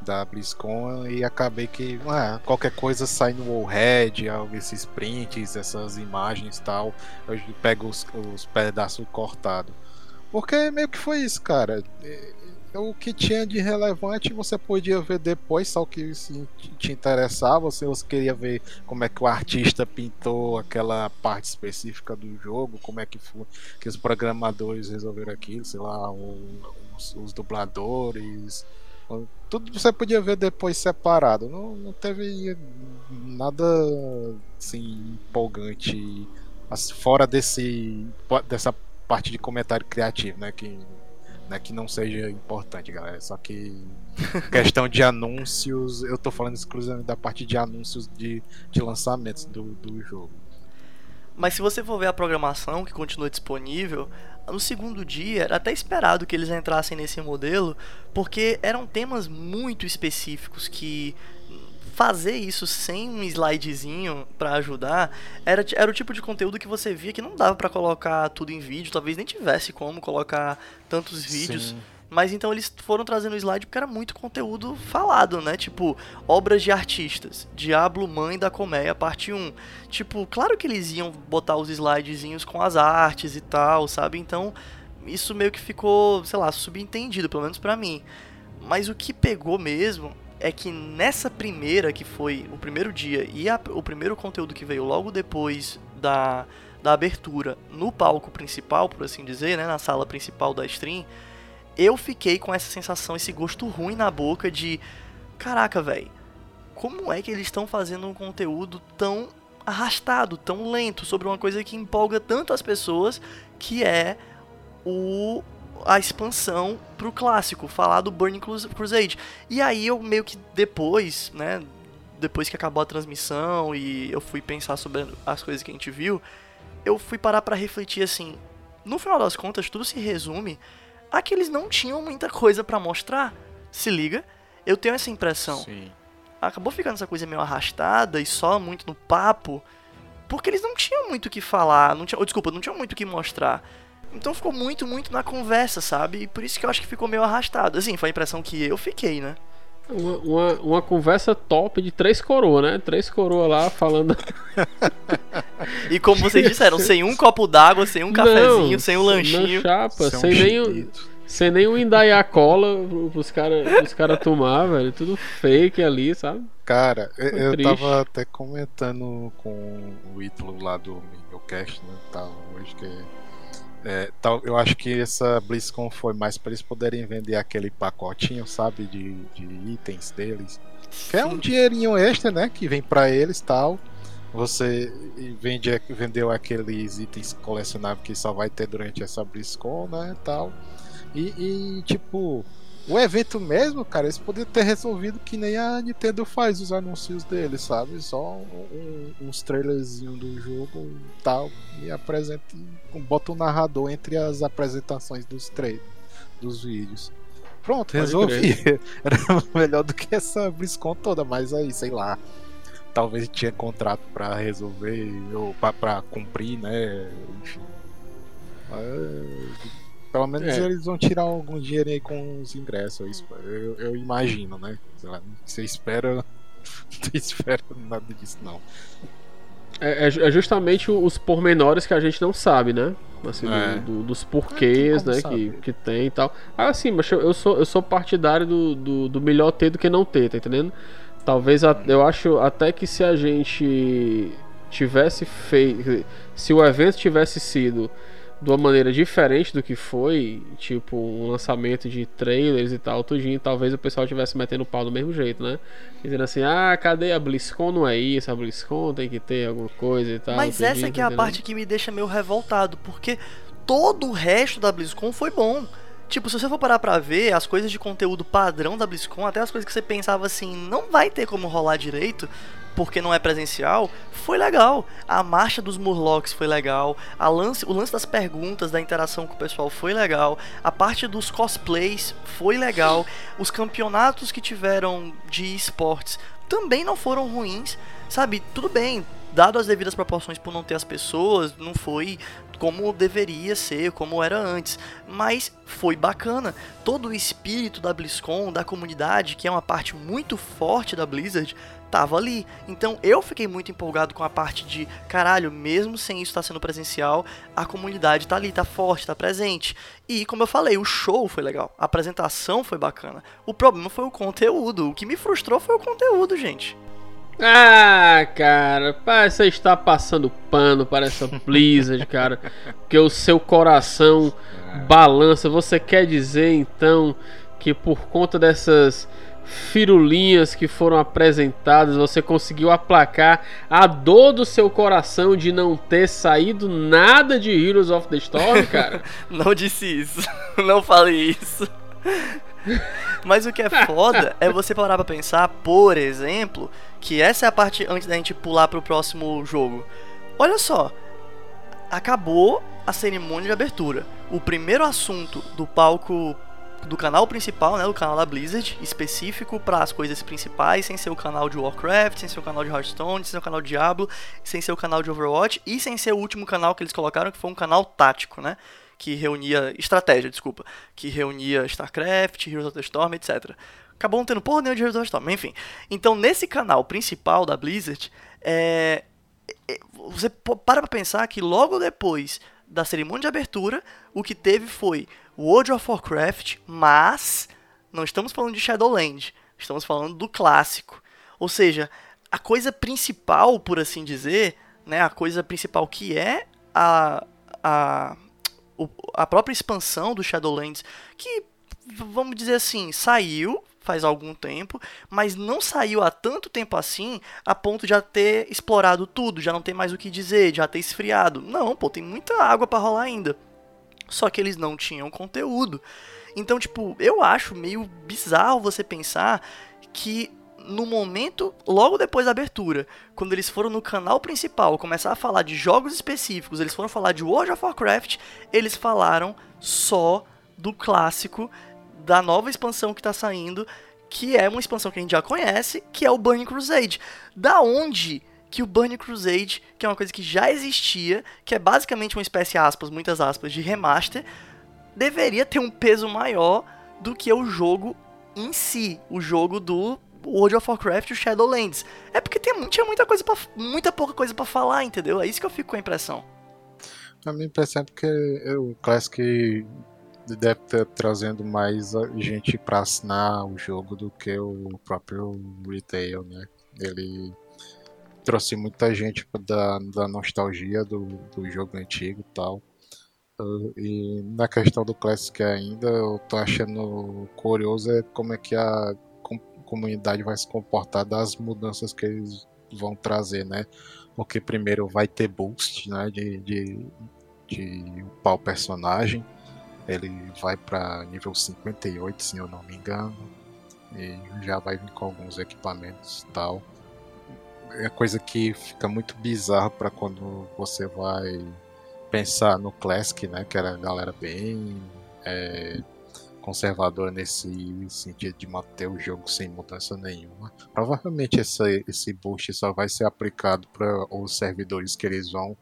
da BlizzCon e acabei que ué, qualquer coisa sai no Wallhead, esses prints, essas imagens e tal, eu pego os, os pedaços cortados. Porque meio que foi isso, cara. O que tinha de relevante você podia ver depois, só que se te interessava, se você queria ver como é que o artista pintou aquela parte específica do jogo, como é que foi que os programadores resolveram aquilo, sei lá, os, os dubladores, tudo você podia ver depois separado. Não, não teve nada assim empolgante fora desse dessa parte de comentário criativo, né, que né, que não seja importante, galera. Só que questão de anúncios, eu tô falando exclusivamente da parte de anúncios de, de lançamentos do, do jogo. Mas se você for ver a programação que continua disponível, no segundo dia era até esperado que eles entrassem nesse modelo, porque eram temas muito específicos que fazer isso sem um slidezinho para ajudar era, era o tipo de conteúdo que você via que não dava para colocar tudo em vídeo, talvez nem tivesse como colocar tantos vídeos. Sim. Mas então eles foram trazendo o slide porque era muito conteúdo falado, né? Tipo, obras de artistas. Diablo Mãe da Colmeia, parte 1. Tipo, claro que eles iam botar os slidezinhos com as artes e tal, sabe? Então, isso meio que ficou, sei lá, subentendido, pelo menos para mim. Mas o que pegou mesmo é que nessa primeira, que foi o primeiro dia, e a, o primeiro conteúdo que veio logo depois da, da abertura no palco principal, por assim dizer, né? Na sala principal da stream eu fiquei com essa sensação, esse gosto ruim na boca de caraca, velho. Como é que eles estão fazendo um conteúdo tão arrastado, tão lento sobre uma coisa que empolga tanto as pessoas, que é o a expansão pro clássico, falar do Burning Crusade. E aí eu meio que depois, né, depois que acabou a transmissão e eu fui pensar sobre as coisas que a gente viu, eu fui parar para refletir assim, no final das contas tudo se resume Aqui eles não tinham muita coisa para mostrar. Se liga? Eu tenho essa impressão. Sim. Acabou ficando essa coisa meio arrastada e só muito no papo. Porque eles não tinham muito o que falar. Não tinha, oh, desculpa, não tinham muito o que mostrar. Então ficou muito, muito na conversa, sabe? E por isso que eu acho que ficou meio arrastado. Assim, foi a impressão que eu fiquei, né? Uma, uma, uma, conversa top de três coroas, né? Três coroas lá falando. e como vocês disseram, sem um copo d'água, sem um cafezinho, não, sem um lanchinho. chapa, sem, sem um nem, sem nenhum Indaiá cola pros caras cara tomar, velho. Tudo fake ali, sabe? Cara, Foi eu triste. tava até comentando com o Ítalo lá do Minocast, né? Tal, hoje que é, tal, eu acho que essa BlizzCon foi mais para eles poderem vender aquele pacotinho, sabe, de, de itens deles. Que é um dinheirinho extra, né? Que vem para eles tal. Você vende, vendeu aqueles itens colecionáveis que só vai ter durante essa BlizzCon, né? Tal. E, e tipo, o evento mesmo, cara, eles poderiam ter resolvido que nem a Nintendo faz os anúncios deles, sabe? Só um, uns trailerzinhos do jogo e tal. E apresenta. Bota o um narrador entre as apresentações dos trailers, dos vídeos. Pronto, resolvi. Era melhor do que essa BlizzCon toda, mas aí, sei lá. Talvez tinha contrato para resolver ou para cumprir, né? Enfim. Mas pelo menos é. eles vão tirar algum dinheiro aí com os ingressos, eu, eu imagino, né? Lá, você espera. Não espera nada disso, não. É, é, é, justamente os pormenores que a gente não sabe, né? Assim, é. do, do, dos porquês, né? Que, que tem e tal. Ah, sim, mas eu sou, eu sou partidário do, do, do melhor ter do que não ter, tá entendendo? Talvez eu acho até que se a gente tivesse feito. Se o evento tivesse sido de uma maneira diferente do que foi, tipo, um lançamento de trailers e tal, tudinho, talvez o pessoal tivesse metendo pau do mesmo jeito, né? Dizendo assim, ah, cadê a BlizzCon? Não é isso, a BlizzCon tem que ter alguma coisa e tal. Mas essa que é a parte que me deixa meio revoltado, porque todo o resto da BlizzCon foi bom. Tipo, se você for parar pra ver as coisas de conteúdo padrão da BlizzCon, até as coisas que você pensava assim, não vai ter como rolar direito, porque não é presencial, foi legal. A marcha dos Murlocs foi legal. A lance, o lance das perguntas, da interação com o pessoal foi legal. A parte dos cosplays foi legal. Os campeonatos que tiveram de esportes também não foram ruins. Sabe, tudo bem, dado as devidas proporções por não ter as pessoas, não foi como deveria ser, como era antes, mas foi bacana. Todo o espírito da BlizzCon, da comunidade, que é uma parte muito forte da Blizzard, tava ali. Então eu fiquei muito empolgado com a parte de caralho, mesmo sem isso estar tá sendo presencial, a comunidade tá ali, tá forte, tá presente. E como eu falei, o show foi legal, a apresentação foi bacana. O problema foi o conteúdo. O que me frustrou foi o conteúdo, gente. Ah, cara, você está passando pano para essa Blizzard, cara. Porque o seu coração balança. Você quer dizer então que por conta dessas firulinhas que foram apresentadas, você conseguiu aplacar a dor do seu coração de não ter saído nada de Heroes of the Storm, cara? não disse isso. Não falei isso. Mas o que é foda é você parar pra pensar, por exemplo, que essa é a parte antes da gente pular pro próximo jogo. Olha só, acabou a cerimônia de abertura. O primeiro assunto do palco do canal principal, né, do canal da Blizzard, específico para as coisas principais, sem ser o canal de Warcraft, sem ser o canal de Hearthstone, sem ser o canal de Diablo, sem ser o canal de Overwatch e sem ser o último canal que eles colocaram, que foi um canal tático, né? Que reunia. Estratégia, desculpa. Que reunia StarCraft, Heroes of the Storm, etc. Acabou não tendo porra nenhuma de Heroes of the Storm, enfim. Então, nesse canal principal da Blizzard, é, é você para pra pensar que logo depois da cerimônia de abertura, o que teve foi World of Warcraft, mas não estamos falando de Shadowland, estamos falando do clássico. Ou seja, a coisa principal, por assim dizer, né, a coisa principal que é a, a, a própria expansão do Shadowlands, que, vamos dizer assim, saiu faz algum tempo, mas não saiu há tanto tempo assim a ponto de já ter explorado tudo, já não tem mais o que dizer, já ter esfriado. Não, pô, tem muita água para rolar ainda só que eles não tinham conteúdo. Então, tipo, eu acho meio bizarro você pensar que no momento, logo depois da abertura, quando eles foram no canal principal começar a falar de jogos específicos, eles foram falar de World of Warcraft, eles falaram só do clássico da nova expansão que está saindo, que é uma expansão que a gente já conhece, que é o Burning Crusade. Da onde que o Burning Crusade, que é uma coisa que já existia, que é basicamente uma espécie, aspas, muitas aspas, de remaster, deveria ter um peso maior do que o jogo em si, o jogo do World of Warcraft e o Shadowlands. É porque tem, tinha muita coisa pra, muita pouca coisa para falar, entendeu? É isso que eu fico com a impressão. A minha impressão é porque o Classic deve estar trazendo mais gente para assinar o jogo do que o próprio retail, né? Ele trouxe muita gente da, da nostalgia do, do jogo antigo e tal. Uh, e na questão do Classic ainda, eu tô achando curioso é como é que a com, comunidade vai se comportar das mudanças que eles vão trazer, né? Porque primeiro vai ter boost, né? De, de, de upar o personagem. Ele vai para nível 58, se eu não me engano. E já vai vir com alguns equipamentos e tal é coisa que fica muito bizarro para quando você vai pensar no Classic, né? Que era a galera bem é, conservadora nesse sentido de manter o jogo sem mudança nenhuma. Provavelmente esse, esse boost só vai ser aplicado para os servidores que eles vão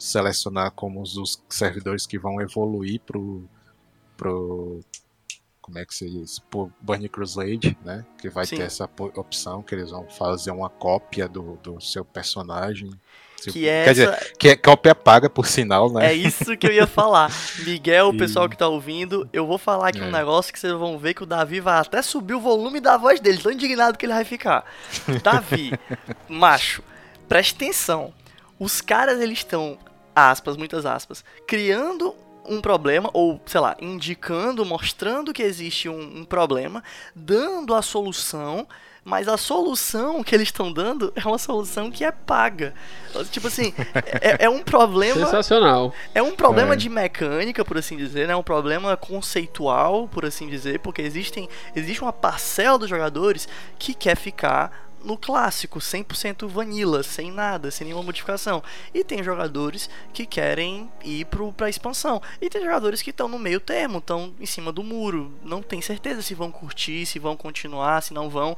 selecionar como os servidores que vão evoluir pro, pro como é que se diz, por Burning Crusade, né? Que vai Sim. ter essa opção que eles vão fazer uma cópia do, do seu personagem. Que é Quer essa... dizer, que é cópia paga, por sinal, né? É isso que eu ia falar. Miguel, o pessoal que tá ouvindo, eu vou falar aqui é. um negócio que vocês vão ver que o Davi vai até subir o volume da voz dele, tão indignado que ele vai ficar. Davi, macho, preste atenção. Os caras, eles estão, aspas, muitas aspas, criando um problema, ou sei lá, indicando, mostrando que existe um, um problema, dando a solução, mas a solução que eles estão dando é uma solução que é paga. Tipo assim, é, é um problema. Sensacional. É um problema é. de mecânica, por assim dizer, né? É um problema conceitual, por assim dizer, porque existem, existe uma parcela dos jogadores que quer ficar no clássico, 100% vanilla, sem nada, sem nenhuma modificação. E tem jogadores que querem ir pro, pra expansão. E tem jogadores que estão no meio termo, estão em cima do muro. Não tem certeza se vão curtir, se vão continuar, se não vão.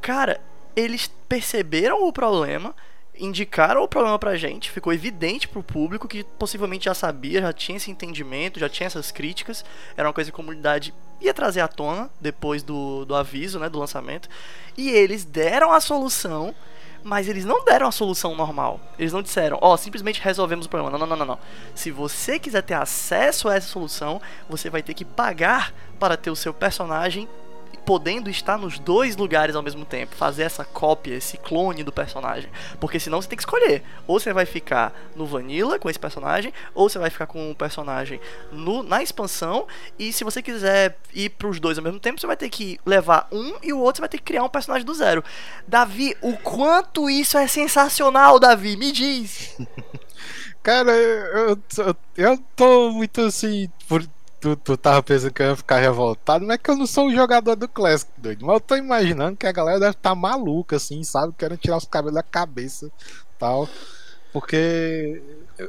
Cara, eles perceberam o problema indicaram o problema pra gente, ficou evidente pro público que possivelmente já sabia, já tinha esse entendimento, já tinha essas críticas, era uma coisa que a comunidade ia trazer à tona depois do, do aviso, né, do lançamento, e eles deram a solução, mas eles não deram a solução normal. Eles não disseram, ó, oh, simplesmente resolvemos o problema. Não, não, não, não. Se você quiser ter acesso a essa solução, você vai ter que pagar para ter o seu personagem podendo estar nos dois lugares ao mesmo tempo, fazer essa cópia, esse clone do personagem. Porque senão você tem que escolher. Ou você vai ficar no Vanilla com esse personagem, ou você vai ficar com o personagem no, na expansão. E se você quiser ir pros dois ao mesmo tempo, você vai ter que levar um e o outro você vai ter que criar um personagem do zero. Davi, o quanto isso é sensacional, Davi? Me diz! Cara, eu, eu, eu tô muito assim. Por, tu, tu tava pensando que eu ia ficar revoltado, não é que eu não sou um jogador do Classic, doido. Mas eu tô imaginando que a galera deve estar tá maluca, assim, sabe? Querendo tirar os cabelos da cabeça tal. Porque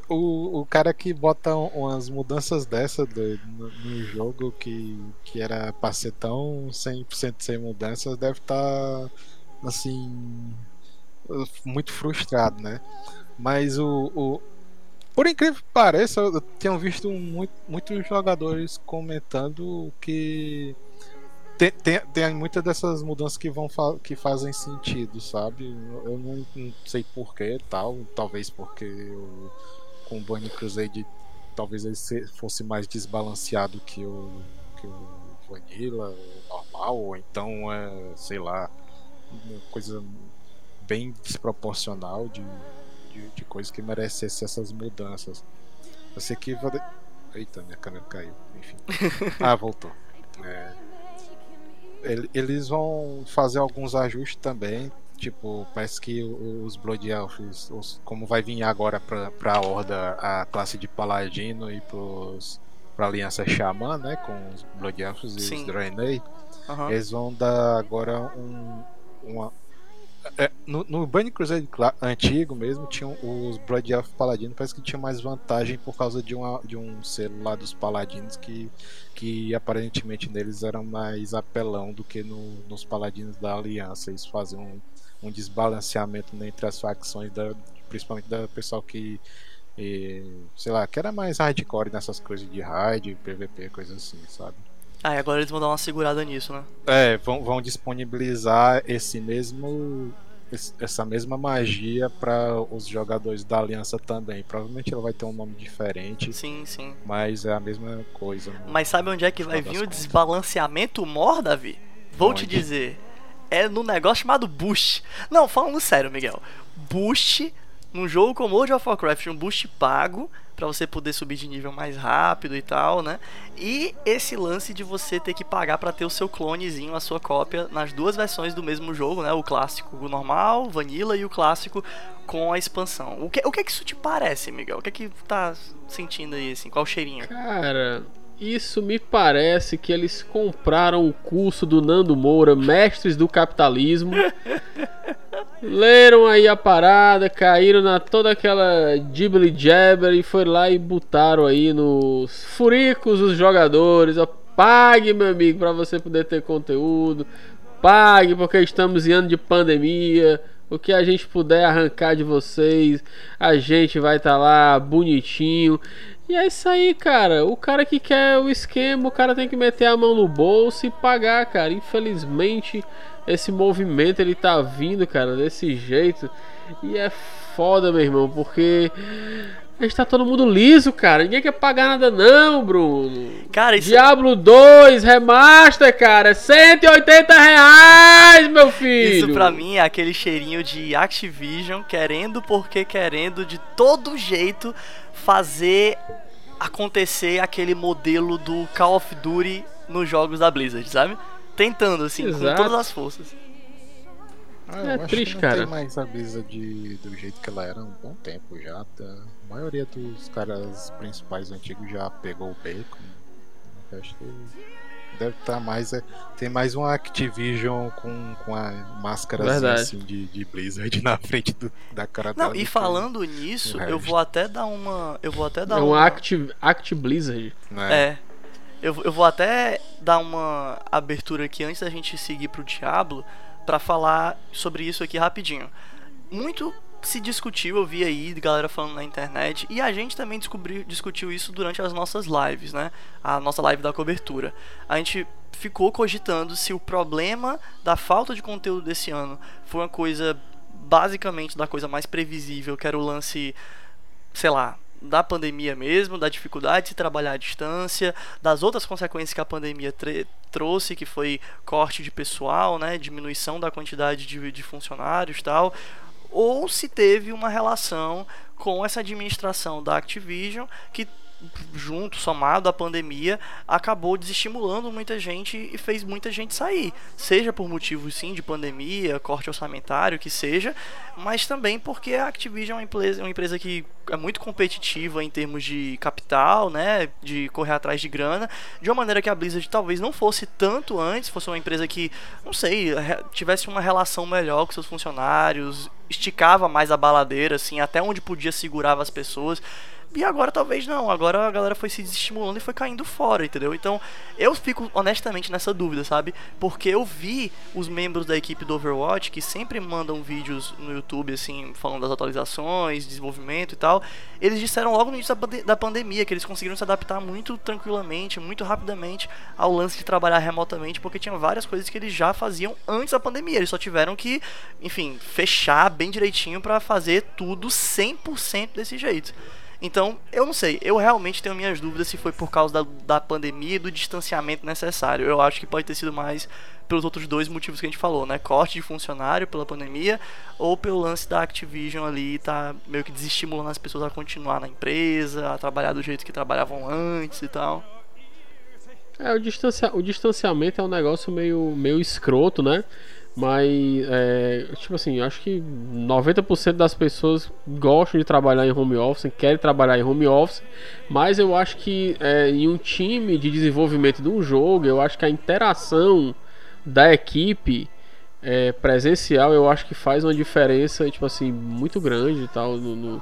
o, o cara que bota umas mudanças dessa no, no, jogo que, que era pra ser tão 100% sem mudanças deve estar tá, assim muito frustrado, né? Mas o, o, por incrível que pareça, eu tenho visto muito, muitos jogadores comentando que tem, tem, tem, muitas dessas mudanças que vão que fazem sentido, sabe? Eu não, não sei porquê tal, talvez porque eu, com o Bunny Crusade talvez ele fosse mais desbalanceado que o, que o Vanilla normal, ou então é, sei lá, uma coisa bem desproporcional de de, de coisas que merecessem essas mudanças. Eu sei que. Eita, minha câmera caiu. Enfim. Ah, voltou. É, eles vão fazer alguns ajustes também. Tipo, parece que os Blood Elves, os, como vai vir agora pra, pra Horda a classe de Paladino e pros, pra Aliança Xamã, né? Com os Blood Elves e Sim. os Draenei, uhum. eles vão dar agora um, uma, é, no, no Burning Crusade antigo mesmo, tinham os Blood Elf Paladinos, parece que tinha mais vantagem por causa de, uma, de um selo lá dos Paladinos que, que aparentemente neles era mais apelão do que no, nos Paladinos da Aliança. Eles faziam um, um desbalanceamento entre as facções, da, principalmente da pessoal que, e, sei lá, que era mais hardcore nessas coisas de raid, PVP, coisas assim, sabe? Ah, e agora eles vão dar uma segurada nisso, né? É, vão, vão disponibilizar esse mesmo essa mesma magia para os jogadores da Aliança também. Provavelmente ela vai ter um nome diferente. Sim, sim. Mas é a mesma coisa. Né? Mas sabe onde é que vai vir o desbalanceamento mor, Davi? Vou onde? te dizer. É no negócio chamado boost. Não, falando sério, Miguel. Boost num jogo como World of Warcraft, um boost pago para você poder subir de nível mais rápido e tal, né? E esse lance de você ter que pagar para ter o seu clonezinho, a sua cópia nas duas versões do mesmo jogo, né? O clássico o normal, vanilla e o clássico com a expansão. O que, o que é que isso te parece, Miguel? O que é que tá sentindo aí assim? Qual o cheirinho? Cara, isso me parece que eles compraram o curso do Nando Moura, Mestres do Capitalismo. leram aí a parada, caíram na toda aquela Ghibli Jabber e foi lá e botaram aí nos furicos os jogadores. Ó, pague, meu amigo, para você poder ter conteúdo. Pague, porque estamos em ano de pandemia. O que a gente puder arrancar de vocês, a gente vai estar tá lá bonitinho. E é isso aí, cara. O cara que quer o esquema, o cara tem que meter a mão no bolso e pagar, cara. Infelizmente, esse movimento ele tá vindo, cara, desse jeito. E é foda, meu irmão, porque a gente tá todo mundo liso, cara. Ninguém quer pagar nada, não, Bruno. Cara, isso. Diablo 2 Remaster, cara. 180 reais, meu filho. Isso pra mim é aquele cheirinho de Activision querendo, porque querendo, de todo jeito, fazer acontecer aquele modelo do Call of Duty nos jogos da Blizzard, sabe? Tentando, assim, Exato. com todas as forças. Ah, é triste, cara. Não tem mais a Blizzard do jeito que ela era há um bom tempo já. Tá? A maioria dos caras principais antigos já pegou o beco. Eu acho que deve estar tá mais. É, tem mais um Activision com, com a máscara assim, de, de Blizzard na frente do, da cara Não, e falando nisso, eu vou até dar uma. Eu vou até dar é um uma... Active, Act Blizzard. É. é. Eu, eu vou até dar uma abertura aqui antes da gente seguir pro Diablo para falar sobre isso aqui rapidinho. Muito se discutiu, eu vi aí galera falando na internet, e a gente também descobriu, discutiu isso durante as nossas lives, né? A nossa live da cobertura. A gente ficou cogitando se o problema da falta de conteúdo desse ano foi uma coisa basicamente da coisa mais previsível, que era o lance, sei lá, da pandemia mesmo, da dificuldade de se trabalhar à distância, das outras consequências que a pandemia trouxe, que foi corte de pessoal, né, diminuição da quantidade de, de funcionários tal, ou se teve uma relação com essa administração da Activision que junto, somado à pandemia, acabou desestimulando muita gente e fez muita gente sair. Seja por motivos sim de pandemia, corte orçamentário, que seja, mas também porque a Activision é uma empresa, uma empresa que é muito competitiva em termos de capital, né, de correr atrás de grana, de uma maneira que a Blizzard talvez não fosse tanto antes, fosse uma empresa que, não sei, tivesse uma relação melhor com seus funcionários, esticava mais a baladeira, assim, até onde podia segurava as pessoas. E agora talvez não, agora a galera foi se desestimulando e foi caindo fora, entendeu? Então eu fico honestamente nessa dúvida, sabe? Porque eu vi os membros da equipe do Overwatch que sempre mandam vídeos no YouTube, assim, falando das atualizações, desenvolvimento e tal. Eles disseram logo no início da pandemia que eles conseguiram se adaptar muito tranquilamente, muito rapidamente ao lance de trabalhar remotamente, porque tinha várias coisas que eles já faziam antes da pandemia. Eles só tiveram que, enfim, fechar bem direitinho para fazer tudo 100% desse jeito. Então, eu não sei, eu realmente tenho minhas dúvidas se foi por causa da, da pandemia e do distanciamento necessário. Eu acho que pode ter sido mais pelos outros dois motivos que a gente falou, né? Corte de funcionário pela pandemia ou pelo lance da Activision ali tá meio que desestimulando as pessoas a continuar na empresa, a trabalhar do jeito que trabalhavam antes e tal. É, o, distancia, o distanciamento é um negócio meio, meio escroto, né? Mas, é, tipo assim, acho que 90% das pessoas gostam de trabalhar em home office, querem trabalhar em home office, mas eu acho que é, em um time de desenvolvimento de um jogo, eu acho que a interação da equipe é, presencial, eu acho que faz uma diferença, tipo assim, muito grande e tal, no, no,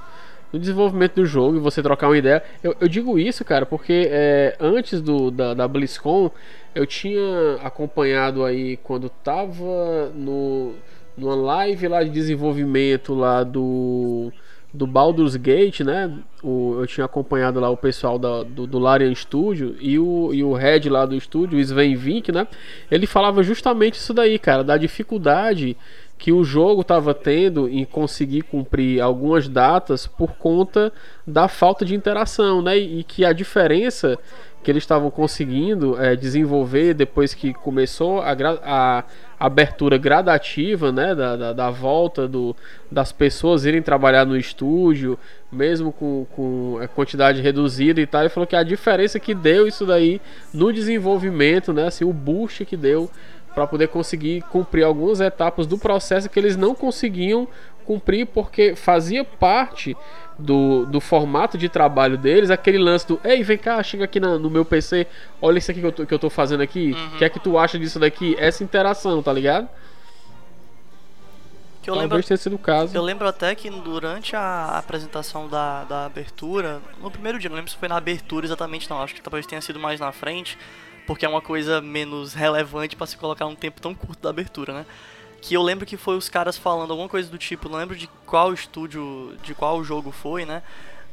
no desenvolvimento do jogo e você trocar uma ideia. Eu, eu digo isso, cara, porque é, antes do, da, da BlizzCon eu tinha acompanhado aí quando tava no numa live lá de desenvolvimento lá do do Baldur's Gate, né? o, eu tinha acompanhado lá o pessoal da, do, do Larian Studio e o, e o head lá do estúdio, Sven Vink, né? Ele falava justamente isso daí, cara, da dificuldade que o jogo estava tendo em conseguir cumprir algumas datas por conta da falta de interação, né? E que a diferença que eles estavam conseguindo é, desenvolver depois que começou a, a abertura gradativa né, da, da, da, volta do, das pessoas irem trabalhar no estúdio, mesmo com, com a quantidade reduzida e tal. Ele falou que a diferença que deu isso daí no desenvolvimento, né, assim, o boost que deu para poder conseguir cumprir algumas etapas do processo que eles não conseguiam cumprir porque fazia parte do, do formato de trabalho deles, aquele lance do Ei, vem cá, chega aqui na, no meu PC, olha isso aqui que eu tô, que eu tô fazendo aqui, o uhum. que é que tu acha disso daqui? Essa interação, tá ligado? Que eu Talvez lembro, tenha sido o caso. Eu lembro até que durante a apresentação da, da abertura, no primeiro dia, não lembro se foi na abertura exatamente, não, acho que talvez tenha sido mais na frente, porque é uma coisa menos relevante para se colocar um tempo tão curto da abertura, né? Que eu lembro que foi os caras falando alguma coisa do tipo, não lembro de qual estúdio, de qual jogo foi, né?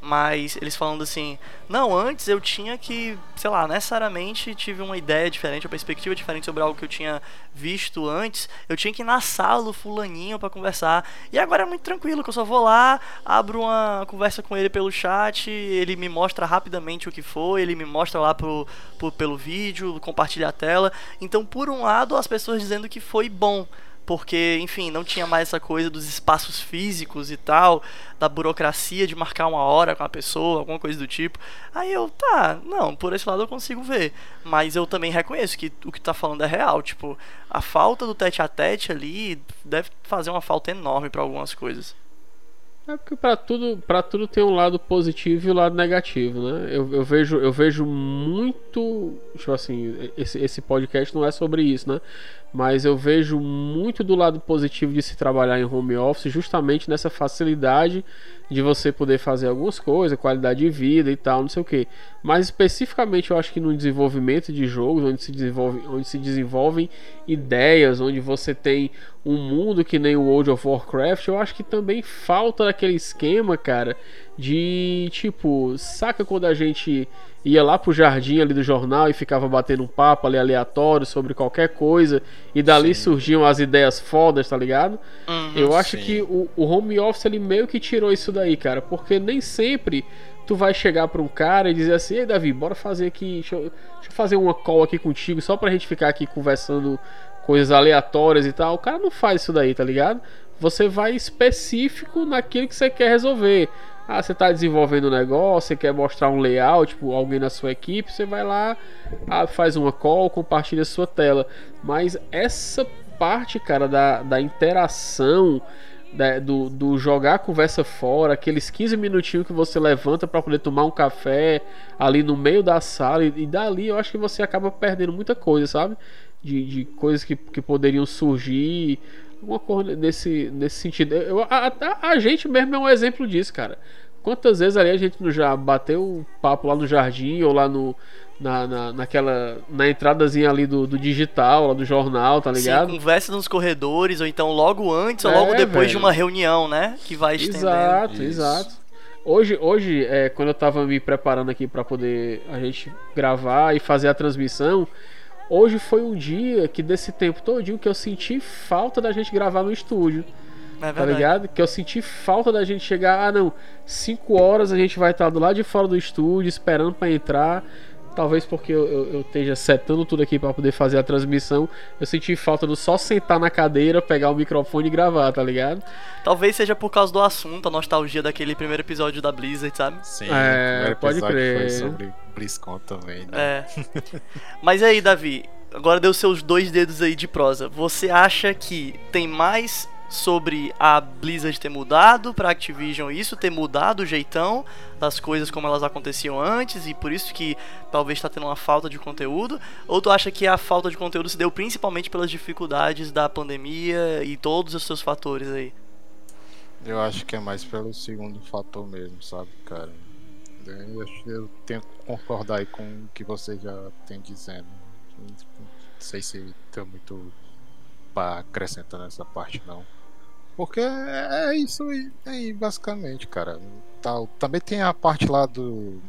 Mas eles falando assim, não, antes eu tinha que, sei lá, necessariamente tive uma ideia diferente, uma perspectiva diferente sobre algo que eu tinha visto antes. Eu tinha que ir na sala do fulaninho para conversar. E agora é muito tranquilo, que eu só vou lá, abro uma conversa com ele pelo chat, ele me mostra rapidamente o que foi, ele me mostra lá pro, pro pelo vídeo, compartilha a tela. Então, por um lado, as pessoas dizendo que foi bom porque, enfim, não tinha mais essa coisa dos espaços físicos e tal, da burocracia de marcar uma hora com a pessoa, alguma coisa do tipo. Aí eu, tá, não, por esse lado eu consigo ver. Mas eu também reconheço que o que tá falando é real. Tipo, a falta do tete a tete ali deve fazer uma falta enorme para algumas coisas. É porque para tudo, para tudo tem um lado positivo e um lado negativo, né? Eu, eu, vejo, eu vejo muito, tipo assim, esse, esse podcast não é sobre isso, né? Mas eu vejo muito do lado positivo de se trabalhar em home office, justamente nessa facilidade de você poder fazer algumas coisas, qualidade de vida e tal, não sei o que. Mas especificamente eu acho que no desenvolvimento de jogos, onde se, desenvolve, onde se desenvolvem ideias, onde você tem um mundo que nem o World of Warcraft, eu acho que também falta aquele esquema, cara, de tipo, saca quando a gente ia lá pro jardim ali do jornal e ficava batendo um papo ali aleatório sobre qualquer coisa e dali sim. surgiam as ideias fodas, tá ligado? Uhum, eu acho sim. que o, o home office ele meio que tirou isso daí, cara, porque nem sempre tu vai chegar para um cara e dizer assim: Ei, Davi, bora fazer aqui. Deixa eu, deixa eu, fazer uma call aqui contigo só pra gente ficar aqui conversando coisas aleatórias e tal. O cara não faz isso daí, tá ligado? Você vai específico naquilo que você quer resolver. Ah, você está desenvolvendo um negócio, você quer mostrar um layout, tipo, alguém na sua equipe, você vai lá, ah, faz uma call, compartilha sua tela. Mas essa parte, cara, da, da interação, da, do, do jogar a conversa fora, aqueles 15 minutinhos que você levanta para poder tomar um café ali no meio da sala, e, e dali eu acho que você acaba perdendo muita coisa, sabe? De, de coisas que, que poderiam surgir uma coisa nesse, nesse sentido. Eu, a, a, a, gente mesmo é um exemplo disso, cara. Quantas vezes ali a gente já bateu papo lá no jardim ou lá no. Na, na, naquela. Na entradazinha ali do, do digital, lá do jornal, tá ligado? Sim, conversa nos corredores, ou então logo antes é, ou logo depois velho. de uma reunião, né? Que vai estendendo. Exato, Isso. exato. Hoje, hoje é, quando eu tava me preparando aqui para poder a gente gravar e fazer a transmissão, Hoje foi um dia que desse tempo todinho que eu senti falta da gente gravar no estúdio. É tá ligado? Que eu senti falta da gente chegar, ah não, 5 horas a gente vai estar do lado de fora do estúdio esperando para entrar. Talvez porque eu, eu, eu, esteja setando tudo aqui para poder fazer a transmissão. Eu senti falta do só sentar na cadeira, pegar o microfone e gravar, tá ligado? Talvez seja por causa do assunto, a nostalgia daquele primeiro episódio da Blizzard, sabe? Sim, é, pode crer. Foi sobre BlizzCon também, né? É. Mas aí, Davi, agora deu seus dois dedos aí de prosa. Você acha que tem mais sobre a Blizzard ter mudado para Activision isso ter mudado o jeitão das coisas como elas aconteciam antes e por isso que talvez está tendo uma falta de conteúdo. Ou tu acha que a falta de conteúdo se deu principalmente pelas dificuldades da pandemia e todos os seus fatores aí? Eu acho que é mais pelo segundo fator mesmo sabe cara? Eu, eu tenho que concordar aí com o que você já tem dizendo. Não sei se tem muito para acrescentar nessa parte não Porque é, é isso aí, aí, basicamente, cara. Tal. Também tem a parte lá do.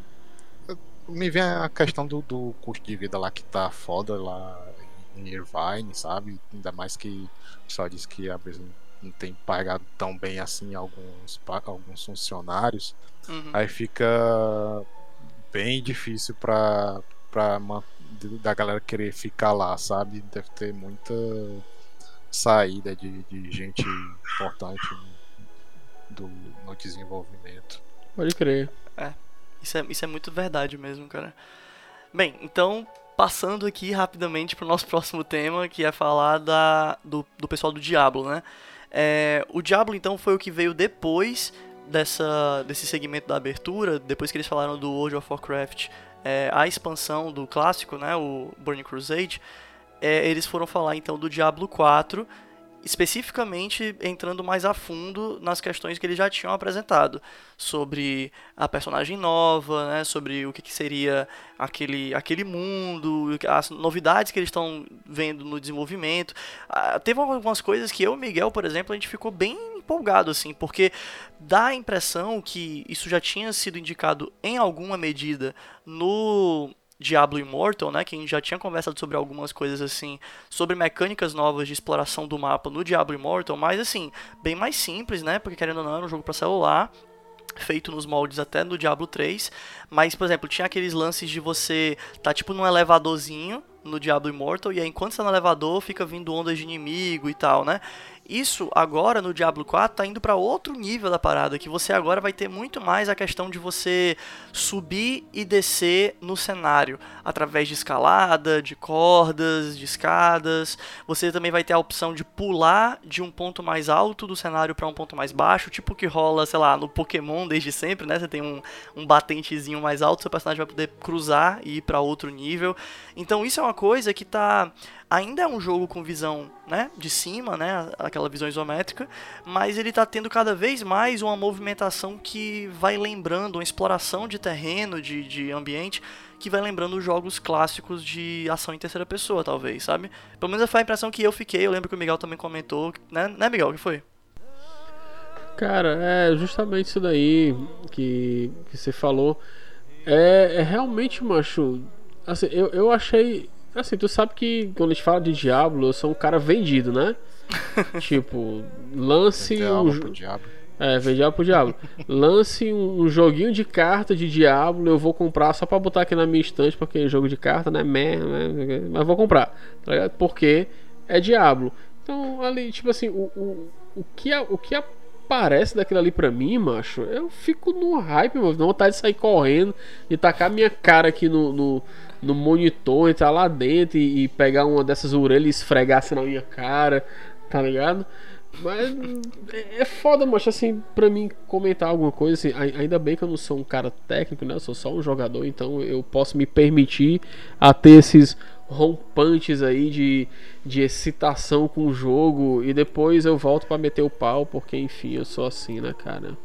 Me vem a questão do, do custo de vida lá que tá foda lá em Irvine, sabe? Ainda mais que só diz que a Blizzard não tem pagado tão bem assim alguns, alguns funcionários. Uhum. Aí fica bem difícil pra, pra da galera querer ficar lá, sabe? Deve ter muita saída de, de gente importante do, no desenvolvimento. Pode crer. É, isso é, isso é muito verdade mesmo, cara. Bem, então, passando aqui rapidamente para o nosso próximo tema, que é falar da, do, do pessoal do Diablo, né? É, o Diablo, então, foi o que veio depois dessa, desse segmento da abertura, depois que eles falaram do World of Warcraft, é, a expansão do clássico, né, o Burning Crusade, é, eles foram falar então do Diablo 4, especificamente entrando mais a fundo nas questões que eles já tinham apresentado sobre a personagem nova, né, sobre o que, que seria aquele, aquele mundo, as novidades que eles estão vendo no desenvolvimento. Ah, teve algumas coisas que eu e Miguel, por exemplo, a gente ficou bem empolgado assim, porque dá a impressão que isso já tinha sido indicado em alguma medida no Diablo Immortal, né, que a gente já tinha conversado sobre algumas coisas assim, sobre mecânicas novas de exploração do mapa no Diablo Immortal, mas assim, bem mais simples, né, porque querendo ou não, era um jogo para celular, feito nos moldes até do Diablo 3, mas por exemplo, tinha aqueles lances de você tá tipo num elevadorzinho no Diablo Immortal e aí enquanto você tá no elevador fica vindo ondas de inimigo e tal, né? Isso agora no Diablo 4 tá indo para outro nível da parada, que você agora vai ter muito mais a questão de você subir e descer no cenário através de escalada, de cordas, de escadas. Você também vai ter a opção de pular de um ponto mais alto do cenário para um ponto mais baixo, tipo que rola, sei lá, no Pokémon desde sempre, né? Você tem um, um batentezinho mais alto, seu personagem vai poder cruzar e ir para outro nível. Então isso é uma coisa que tá ainda é um jogo com visão, né, de cima, né, aquela visão isométrica, mas ele está tendo cada vez mais uma movimentação que vai lembrando, uma exploração de terreno, de, de ambiente, que vai lembrando os jogos clássicos de ação em terceira pessoa, talvez, sabe? Pelo menos foi a impressão que eu fiquei, eu lembro que o Miguel também comentou, né, né Miguel, o que foi? Cara, é justamente isso daí que, que você falou. É, é realmente, macho. Assim, eu, eu achei Assim, tu sabe que quando a gente fala de Diablo, eu sou um cara vendido, né? tipo, lance um. Pro diabo. É, vende algo pro diabo. Lance um, joguinho de carta de Diablo, eu vou comprar só pra botar aqui na minha estante, porque jogo de carta, né? Meh, mas vou comprar, tá ligado? Porque é Diablo. Então, ali, tipo assim, o, o, o, que, a, o que aparece daquilo ali pra mim, macho, eu fico no hype, mano. Dá vontade de sair correndo e tacar minha cara aqui no, no no monitor, entrar lá dentro e, e pegar uma dessas orelhas e esfregar assim na minha cara, tá ligado? Mas é, é foda, mas assim, pra mim comentar alguma coisa, assim, ainda bem que eu não sou um cara técnico, né? Eu sou só um jogador, então eu posso me permitir a ter esses rompantes aí de, de excitação com o jogo e depois eu volto para meter o pau, porque enfim, eu sou assim, né, cara?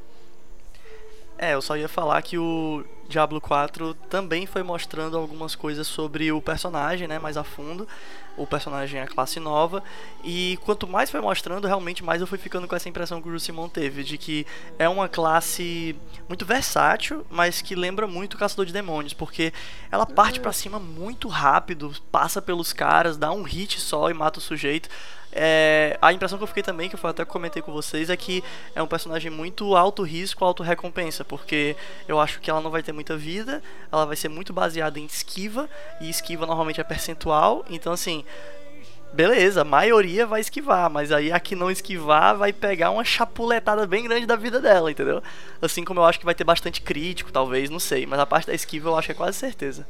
É, eu só ia falar que o Diablo 4 também foi mostrando algumas coisas sobre o personagem, né, mais a fundo. O personagem é a classe nova. E quanto mais foi mostrando, realmente mais eu fui ficando com essa impressão que o Simon teve, de que é uma classe muito versátil, mas que lembra muito o Caçador de Demônios, porque ela parte para cima muito rápido, passa pelos caras, dá um hit só e mata o sujeito. É, a impressão que eu fiquei também, que eu até comentei com vocês, é que é um personagem muito alto risco, alto recompensa, porque eu acho que ela não vai ter muita vida, ela vai ser muito baseada em esquiva, e esquiva normalmente é percentual, então assim, beleza, a maioria vai esquivar, mas aí a que não esquivar vai pegar uma chapuletada bem grande da vida dela, entendeu? Assim como eu acho que vai ter bastante crítico, talvez, não sei, mas a parte da esquiva eu acho que é quase certeza.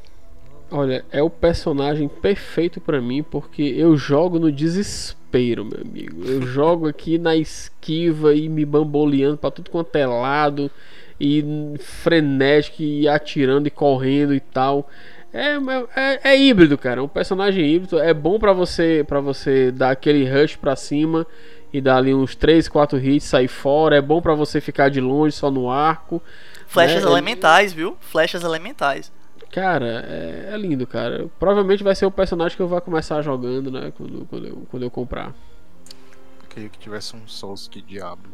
Olha, é o personagem perfeito para mim porque eu jogo no desespero, meu amigo. Eu jogo aqui na esquiva e me bamboleando para tudo quanto é lado e frenético e atirando e correndo e tal. É, é, é híbrido, cara. É um personagem híbrido. É bom para você para você dar aquele rush para cima e dar ali uns 3, 4 hits, sair fora. É bom para você ficar de longe só no arco. Flechas né? elementais, viu? Flechas elementais. Cara, é, é, lindo, cara. Provavelmente vai ser o personagem que eu vou começar jogando, né? Quando, quando, eu, quando eu comprar. queria que tivesse um Souls de Diablo.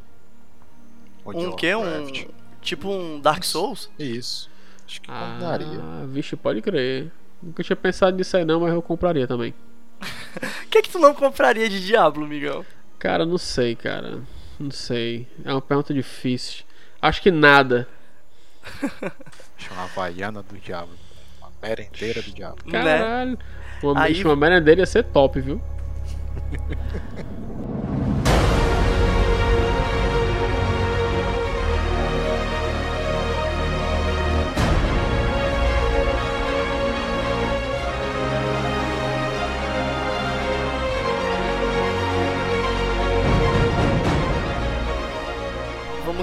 um que? Um. Tipo um Dark Souls? Isso. Acho que ah, daria. Vixe, pode crer. Nunca tinha pensado nisso aí não, mas eu compraria também. O que é que tu não compraria de Diablo, Miguel? Cara, não sei, cara. Não sei. É uma pergunta difícil. Acho que nada. Chama Havaiana do Diabo. Merendeira do Diabo. Caralho. Uma, Aí... uma merendeira ia ser top, viu?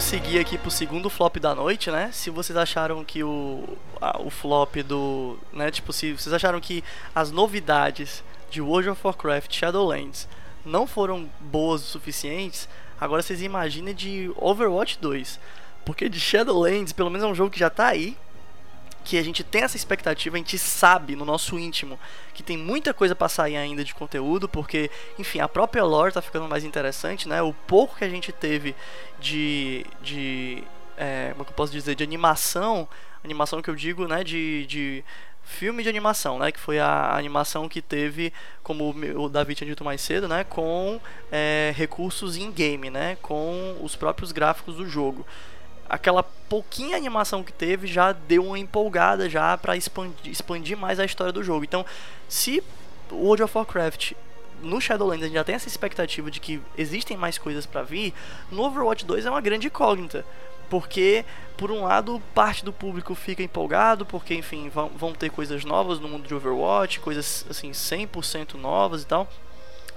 seguir aqui pro segundo flop da noite, né? Se vocês acharam que o, a, o flop do. né? Tipo, se vocês acharam que as novidades de World of Warcraft Shadowlands não foram boas o suficientes, agora vocês imaginem de Overwatch 2. Porque de Shadowlands, pelo menos é um jogo que já tá aí, que a gente tem essa expectativa, a gente sabe no nosso íntimo que tem muita coisa para sair ainda de conteúdo, porque, enfim, a própria lore tá ficando mais interessante, né? O pouco que a gente teve de. de é, como é que eu posso dizer? De animação, animação que eu digo, né? De. de filme de animação, né, que foi a animação que teve, como o David tinha dito mais cedo, né, com é, recursos in game, né, com os próprios gráficos do jogo aquela pouquinha animação que teve já deu uma empolgada já para expandir, expandir mais a história do jogo. Então, se World of Warcraft no Shadowlands a gente já tem essa expectativa de que existem mais coisas para vir, no Overwatch 2 é uma grande incógnita. Porque, por um lado, parte do público fica empolgado, porque, enfim, vão, vão ter coisas novas no mundo de Overwatch, coisas, assim, 100% novas e tal.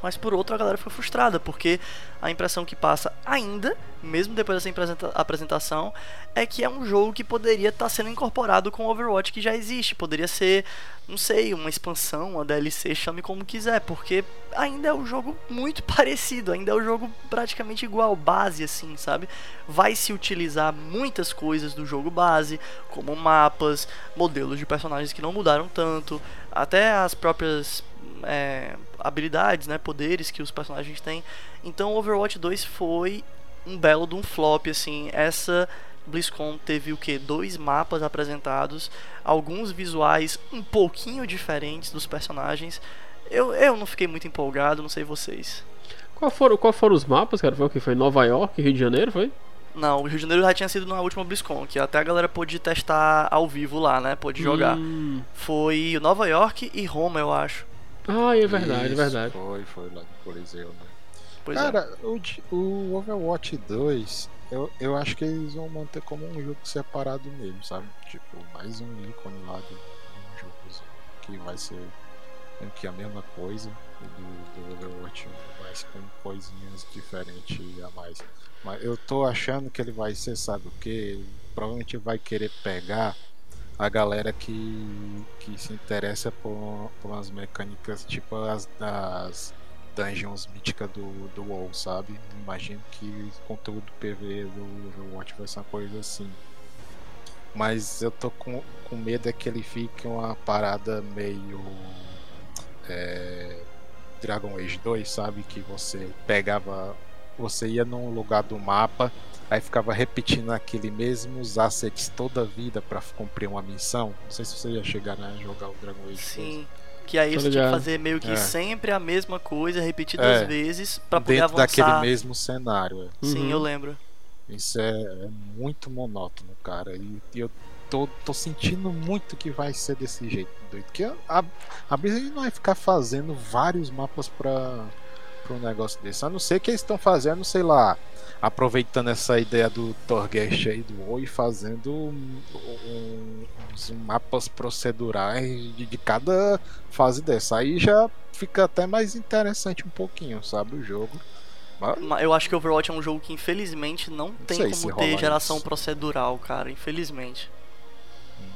Mas por outro, a galera fica frustrada, porque a impressão que passa ainda, mesmo depois dessa apresentação, é que é um jogo que poderia estar tá sendo incorporado com o Overwatch que já existe. Poderia ser, não sei, uma expansão, uma DLC, chame como quiser, porque ainda é um jogo muito parecido, ainda é um jogo praticamente igual, base assim, sabe? Vai se utilizar muitas coisas do jogo base, como mapas, modelos de personagens que não mudaram tanto, até as próprias é, habilidades, né, poderes que os personagens têm. Então Overwatch 2 foi um belo de um flop, assim. Essa BlizzCon teve o que? Dois mapas apresentados, alguns visuais um pouquinho diferentes dos personagens. Eu, eu não fiquei muito empolgado, não sei vocês. Qual foram, qual foram os mapas, cara? Foi o que? Foi Nova York, Rio de Janeiro, foi? Não, o Rio de Janeiro já tinha sido na última BlizzCon, que até a galera pôde testar ao vivo lá, né? Pôde jogar. Hum. Foi Nova York e Roma, eu acho. Ah, é verdade, Isso, é verdade. Foi, foi lá no Coliseu, né? Pois Cara, é. o, o Overwatch 2, eu, eu acho que eles vão manter como um jogo separado mesmo, sabe? Tipo, mais um ícone lá de, um jogo que vai ser que a mesma coisa do, do Overwatch 1, mas com coisinhas diferentes a mais. Mas eu tô achando que ele vai ser, sabe o que? Provavelmente vai querer pegar a galera que, que se interessa por, por umas mecânicas tipo as das dungeons míticas do, do WoW, sabe? Imagino que o conteúdo PV do Overwatch vai ser uma coisa assim. Mas eu tô com, com medo é que ele fique uma parada meio. É, Dragon Age 2, sabe? Que você pegava. Você ia num lugar do mapa Aí ficava repetindo aquele mesmos assets toda a vida para cumprir uma missão. Não sei se você ia chegar a jogar o Dragon Age. Sim. Que aí você tinha que fazer meio que é. sempre a mesma coisa, repetidas é. vezes, para poder Dentro avançar. daquele mesmo cenário. É. Sim, uhum. eu lembro. Isso é, é, muito monótono, cara. E, e eu tô, tô, sentindo muito que vai ser desse jeito. Porque a, a Blizzard não vai ficar fazendo vários mapas pra, pra um negócio desse. A não ser que eles estão fazendo, sei lá, aproveitando essa ideia do Torghast aí do Oi, fazendo um, um, uns mapas procedurais de, de, cada fase dessa. Aí já fica até mais interessante um pouquinho, sabe, o jogo. Mas... Eu acho que Overwatch é um jogo que infelizmente não tem não como ter geração isso. procedural, cara, infelizmente. Hum.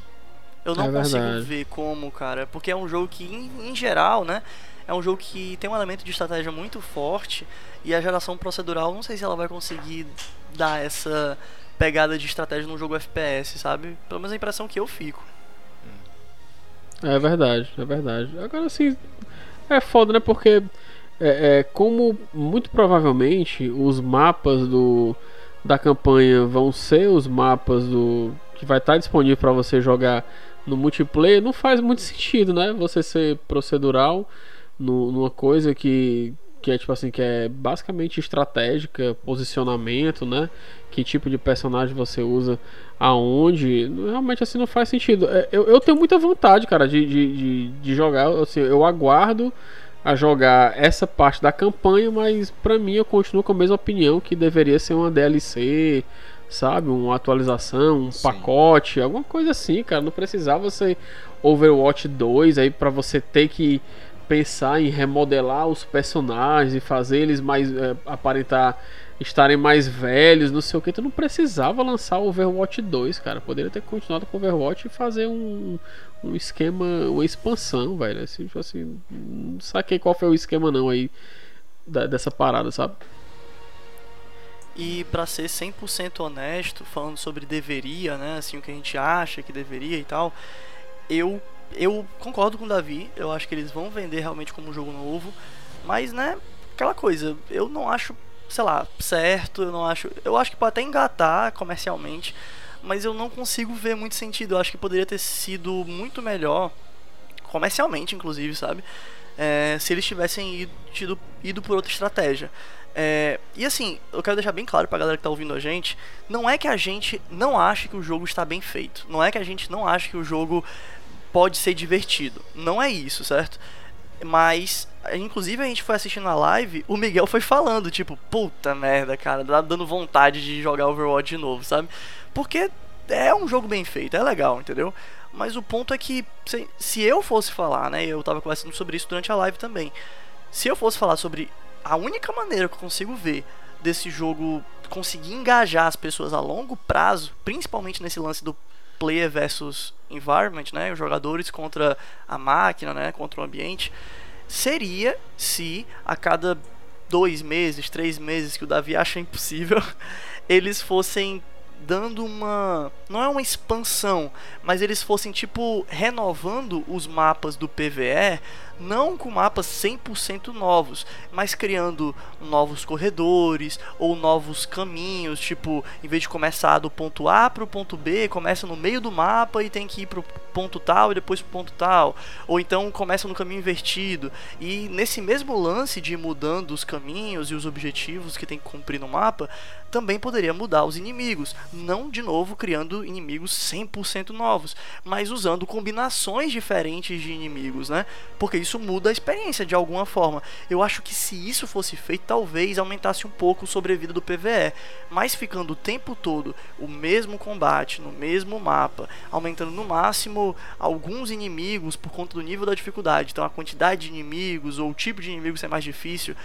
Eu não é consigo ver como, cara, porque é um jogo que, em, em geral, né, é um jogo que tem um elemento de estratégia muito forte e a geração procedural, não sei se ela vai conseguir dar essa pegada de estratégia num jogo FPS, sabe? Pelo menos a impressão que eu fico. É verdade, é verdade. Agora sim, é foda, né? Porque é, é, como muito provavelmente os mapas do, da campanha vão ser os mapas do que vai estar disponível para você jogar no multiplayer, não faz muito sentido, né? Você ser procedural no, numa coisa que que é tipo assim, que é basicamente estratégica, posicionamento, né? Que tipo de personagem você usa aonde. Realmente assim não faz sentido. É, eu, eu tenho muita vontade, cara, de, de, de, de jogar. Assim, eu aguardo a jogar essa parte da campanha, mas para mim eu continuo com a mesma opinião que deveria ser uma DLC, sabe? Uma atualização, um Sim. pacote, alguma coisa assim, cara. Não precisava ser Overwatch 2 aí para você ter que pensar em remodelar os personagens e fazer eles mais é, aparentar estarem mais velhos, não sei o que, tu não precisava lançar o Overwatch 2, cara. Poderia ter continuado com o Overwatch e fazer um, um esquema, uma expansão, velho. Assim, tipo assim, não saquei qual foi o esquema não aí da, dessa parada, sabe? E para ser 100% honesto, falando sobre deveria, né, assim o que a gente acha que deveria e tal, eu eu concordo com o Davi, eu acho que eles vão vender realmente como um jogo novo, mas né, aquela coisa, eu não acho, sei lá, certo, eu não acho, eu acho que pode até engatar comercialmente, mas eu não consigo ver muito sentido. Eu acho que poderia ter sido muito melhor comercialmente, inclusive, sabe? É, se eles tivessem ido, tido, ido por outra estratégia. É, e assim, eu quero deixar bem claro pra galera que tá ouvindo a gente: não é que a gente não ache que o jogo está bem feito, não é que a gente não ache que o jogo pode ser divertido. Não é isso, certo? Mas, inclusive a gente foi assistindo a live, o Miguel foi falando, tipo, puta merda, cara, tá dando vontade de jogar Overwatch de novo, sabe? Porque é um jogo bem feito, é legal, entendeu? Mas o ponto é que, se, se eu fosse falar, né, eu tava conversando sobre isso durante a live também. Se eu fosse falar sobre a única maneira que eu consigo ver desse jogo conseguir engajar as pessoas a longo prazo, principalmente nesse lance do player versus environment, né, os jogadores contra a máquina, né, contra o ambiente, seria se a cada dois meses, três meses que o Davi acha impossível, eles fossem dando uma. Não é uma expansão, mas eles fossem tipo renovando os mapas do PVE não com mapas 100% novos, mas criando novos corredores ou novos caminhos, tipo, em vez de começar do ponto A para o ponto B, começa no meio do mapa e tem que ir para o ponto tal e depois para o ponto tal, ou então começa no caminho invertido. E nesse mesmo lance de ir mudando os caminhos e os objetivos que tem que cumprir no mapa, também poderia mudar os inimigos, não de novo criando inimigos 100% novos, mas usando combinações diferentes de inimigos, né? Porque isso muda a experiência de alguma forma. Eu acho que se isso fosse feito, talvez aumentasse um pouco o sobrevida do PVE, mas ficando o tempo todo o mesmo combate no mesmo mapa, aumentando no máximo alguns inimigos por conta do nível da dificuldade, então a quantidade de inimigos ou o tipo de inimigo ser mais difícil,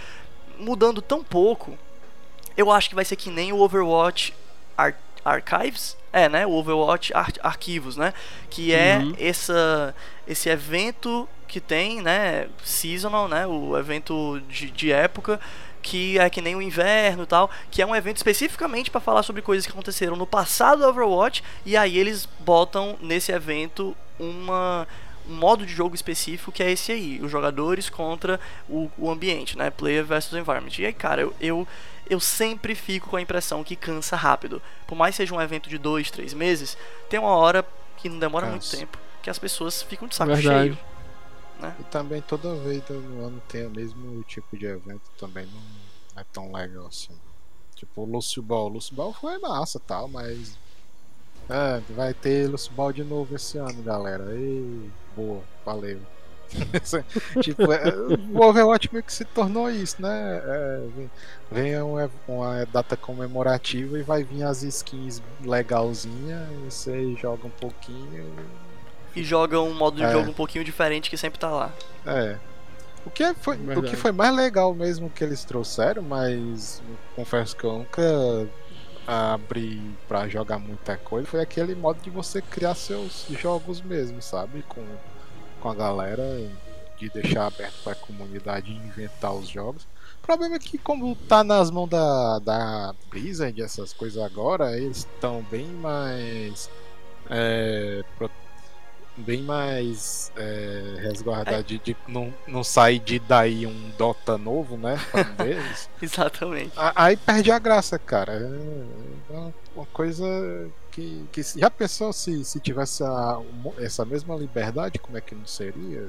mudando tão pouco, eu acho que vai ser que nem o Overwatch Ar Archives, é, né? O Overwatch Ar Arquivos, né? Que é uhum. essa, esse evento que tem, né? Seasonal, né? O evento de, de época que é que nem o inverno e tal, que é um evento especificamente para falar sobre coisas que aconteceram no passado do Overwatch e aí eles botam nesse evento uma um modo de jogo específico que é esse aí, os jogadores contra o, o ambiente, né? Player versus environment. E aí, cara, eu, eu eu sempre fico com a impressão que cansa rápido. Por mais que seja um evento de dois, três meses, tem uma hora que não demora Cansa. muito tempo, que as pessoas ficam de saco Verdade. cheio. Né? E também toda vez no ano tem o mesmo tipo de evento, também não é tão legal assim. Tipo o Lucio Ball. O Lucio Ball foi massa tal, mas. É, vai ter Lucio Ball de novo esse ano, galera. E boa, valeu. tipo, é, o Overwatch meio que se tornou isso, né? É, vem, vem uma, uma, data comemorativa e vai vir as skins legalzinha e você joga um pouquinho. E joga um modo de é. jogo um pouquinho diferente que sempre tá lá. É. O que, foi, o que foi mais legal mesmo que eles trouxeram, mas confesso que eu nunca abri para jogar muita coisa, foi aquele modo de você criar seus jogos mesmo, sabe? Com com a galera de deixar aberto para a comunidade inventar os jogos. O problema é que como tá nas mãos da, da Blizzard essas coisas agora, eles estão bem mais é, bem mais é, resguardado, de, de, não, não sair de daí um Dota novo, né? Exatamente. Aí perde a graça, cara. É, é uma coisa que, que já pensou se, se tivesse a, essa mesma liberdade, como é que não seria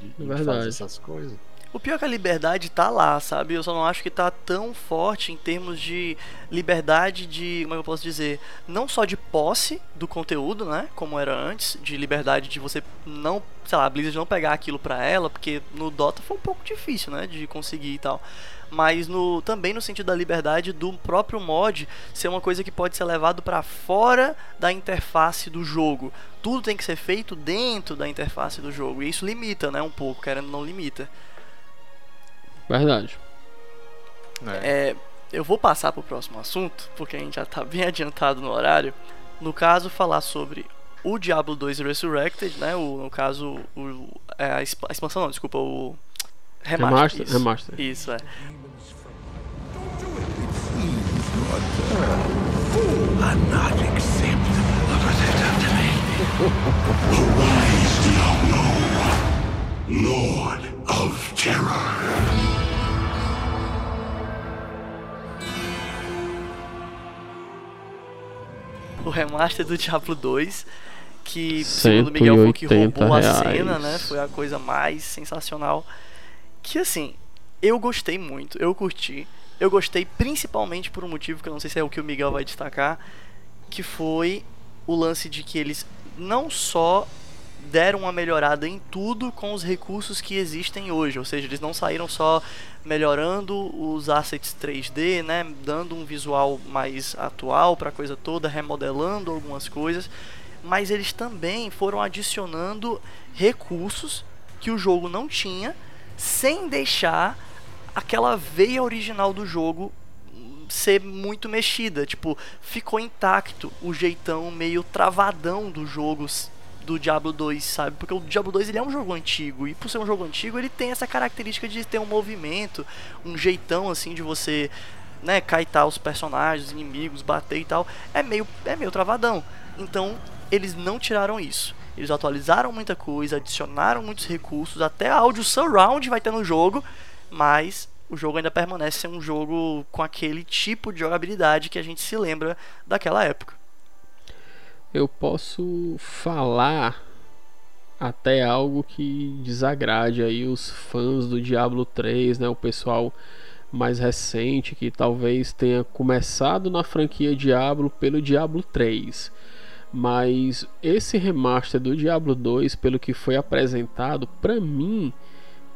de, de fazer essas coisas? O pior é que a liberdade tá lá, sabe? Eu só não acho que tá tão forte em termos de liberdade de, como é eu posso dizer, não só de posse do conteúdo, né, como era antes, de liberdade de você não, sei lá, a Blizzard não pegar aquilo pra ela, porque no Dota foi um pouco difícil, né, de conseguir e tal. Mas no, também no sentido da liberdade do próprio mod ser uma coisa que pode ser levado para fora da interface do jogo. Tudo tem que ser feito dentro da interface do jogo. E isso limita, né, um pouco, querendo não limita. Verdade. É. é eu vou passar para o próximo assunto, porque a gente já está bem adiantado no horário. No caso, falar sobre o Diablo 2 Resurrected, né? O, no caso, o, é, a expansão, não, desculpa, o Remaster. Remaster. Isso, remaster. isso é. Lord of Terror. o remaster do Diablo 2, que segundo o Miguel foi o que roubou reais. a cena, né? Foi a coisa mais sensacional. Que assim, eu gostei muito, eu curti. Eu gostei principalmente por um motivo que eu não sei se é o que o Miguel vai destacar, que foi o lance de que eles não só deram uma melhorada em tudo com os recursos que existem hoje, ou seja, eles não saíram só melhorando os assets 3D, né, dando um visual mais atual para a coisa toda, remodelando algumas coisas, mas eles também foram adicionando recursos que o jogo não tinha, sem deixar aquela veia original do jogo ser muito mexida, tipo, ficou intacto o jeitão meio travadão do jogo do Diablo 2, sabe? Porque o Diablo 2 ele é um jogo antigo e por ser um jogo antigo ele tem essa característica de ter um movimento, um jeitão assim de você, né, caitar os personagens, os inimigos, bater e tal. É meio é meio travadão. Então, eles não tiraram isso. Eles atualizaram muita coisa, adicionaram muitos recursos, até áudio surround vai ter no jogo, mas o jogo ainda permanece um jogo com aquele tipo de jogabilidade que a gente se lembra daquela época eu posso falar até algo que desagrade aí os fãs do Diablo 3, né, o pessoal mais recente que talvez tenha começado na franquia Diablo pelo Diablo 3. Mas esse remaster do Diablo 2, pelo que foi apresentado, para mim,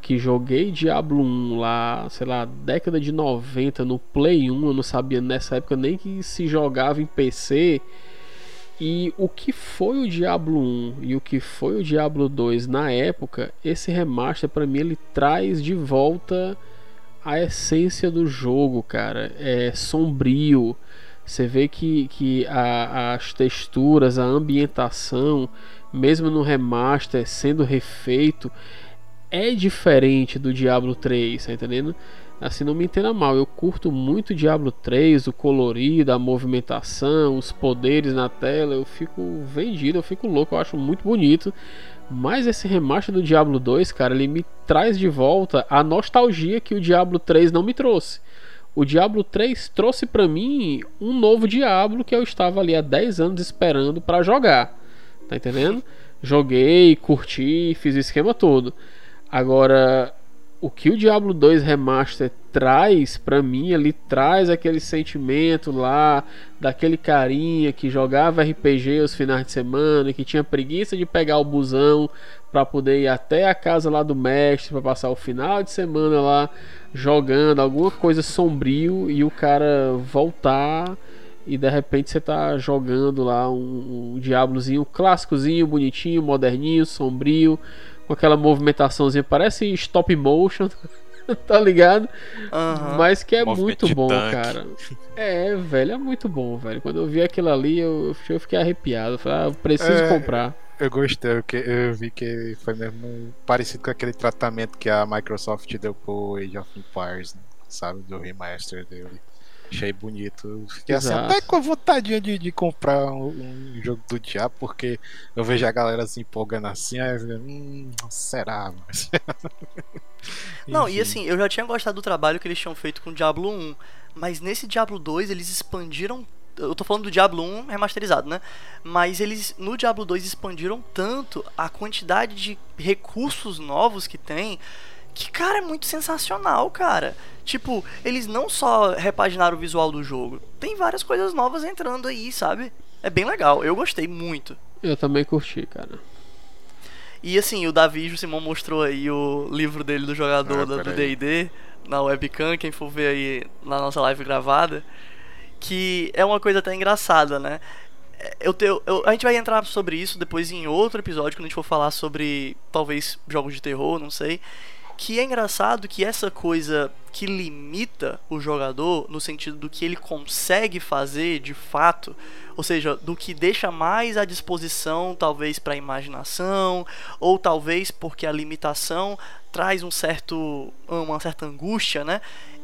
que joguei Diablo 1 lá, sei lá, década de 90 no Play 1, eu não sabia nessa época nem que se jogava em PC e o que foi o Diablo 1 e o que foi o Diablo 2 na época, esse remaster para mim ele traz de volta a essência do jogo, cara. É sombrio. Você vê que, que a, as texturas, a ambientação, mesmo no remaster sendo refeito, é diferente do Diablo 3, tá entendendo? Assim, não me entenda mal, eu curto muito Diablo 3, o colorido, a movimentação, os poderes na tela, eu fico vendido, eu fico louco, eu acho muito bonito. Mas esse remaster do Diablo 2, cara, ele me traz de volta a nostalgia que o Diablo 3 não me trouxe. O Diablo 3 trouxe para mim um novo Diablo que eu estava ali há 10 anos esperando para jogar. Tá entendendo? Joguei, curti, fiz o esquema todo. Agora, o que o Diablo 2 Remaster traz para mim, ele traz aquele sentimento lá daquele carinha que jogava RPG os finais de semana, que tinha preguiça de pegar o busão para poder ir até a casa lá do mestre para passar o final de semana lá jogando alguma coisa sombrio e o cara voltar e de repente você tá jogando lá um, um Diablozinho clássicozinho, bonitinho, moderninho, sombrio com aquela movimentaçãozinha, parece stop motion, tá ligado? Uhum. Mas que é muito bom, cara. É, velho, é muito bom, velho. Quando eu vi aquilo ali, eu, eu fiquei arrepiado. Eu falei, ah, eu preciso é, comprar. Eu gostei, porque eu vi que foi mesmo parecido com aquele tratamento que a Microsoft deu pro Age of Empires, né? sabe? Do remaster dele. Achei bonito. Fiquei assim, até com a vontade de, de comprar um, um, jogo do diabo, porque eu vejo a galera se empolgando assim, aí eu, hum, será? Mas... Não, e assim, eu já tinha gostado do trabalho que eles tinham feito com o Diablo 1, mas nesse Diablo 2 eles expandiram eu tô falando do Diablo 1 remasterizado, né? Mas eles no Diablo 2 expandiram tanto a quantidade de recursos novos que tem que, cara, é muito sensacional, cara. Tipo, eles não só repaginaram o visual do jogo, tem várias coisas novas entrando aí, sabe? É bem legal, eu gostei muito. Eu também curti, cara. E assim, o Davi o Simão mostrou aí o livro dele do jogador ah, do D&D na webcam, quem for ver aí na nossa live gravada, que é uma coisa até engraçada, né? Eu, tenho, eu, a gente vai entrar sobre isso depois em outro episódio, quando a gente for falar sobre talvez jogos de terror, não sei. Que é engraçado que essa coisa que limita o jogador, no sentido do que ele consegue fazer de fato, ou seja, do que deixa mais à disposição, talvez para a imaginação, ou talvez porque a limitação traz um certo, uma certa angústia, né?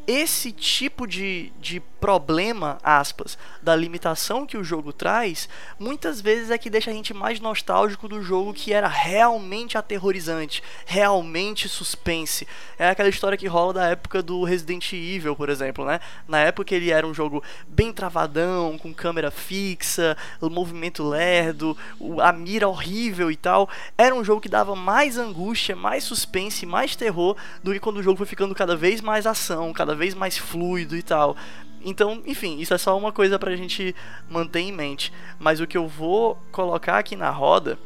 Esse tipo de, de problema, aspas, da limitação que o jogo traz, muitas vezes é que deixa a gente mais nostálgico do jogo que era realmente aterrorizante, realmente suspense. É aquela história que rola da época do Resident Evil, por exemplo, né? Na época ele era um jogo bem travadão, com câmera fixa, movimento lerdo, a mira horrível e tal. Era um jogo que dava mais angústia, mais suspense, mais terror do que quando o jogo foi ficando cada vez mais ação, cada cada vez mais fluido e tal. Então, enfim, isso é só uma coisa pra gente manter em mente. Mas o que eu vou colocar aqui na roda.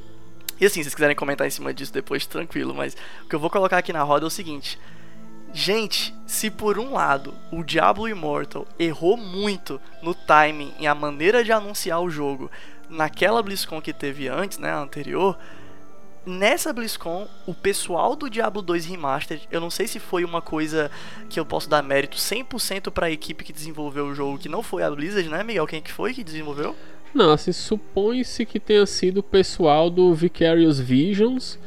E assim, se vocês quiserem comentar em cima disso depois, tranquilo. Mas o que eu vou colocar aqui na roda é o seguinte. Gente, se por um lado o Diablo Immortal errou muito no timing e a maneira de anunciar o jogo naquela BlizzCon que teve antes, né, anterior, nessa BlizzCon, o pessoal do Diablo 2 Remastered, eu não sei se foi uma coisa que eu posso dar mérito 100% para a equipe que desenvolveu o jogo, que não foi a Blizzard, né, Miguel? Quem que foi que desenvolveu? Não, assim, supõe-se que tenha sido o pessoal do Vicarious Visions,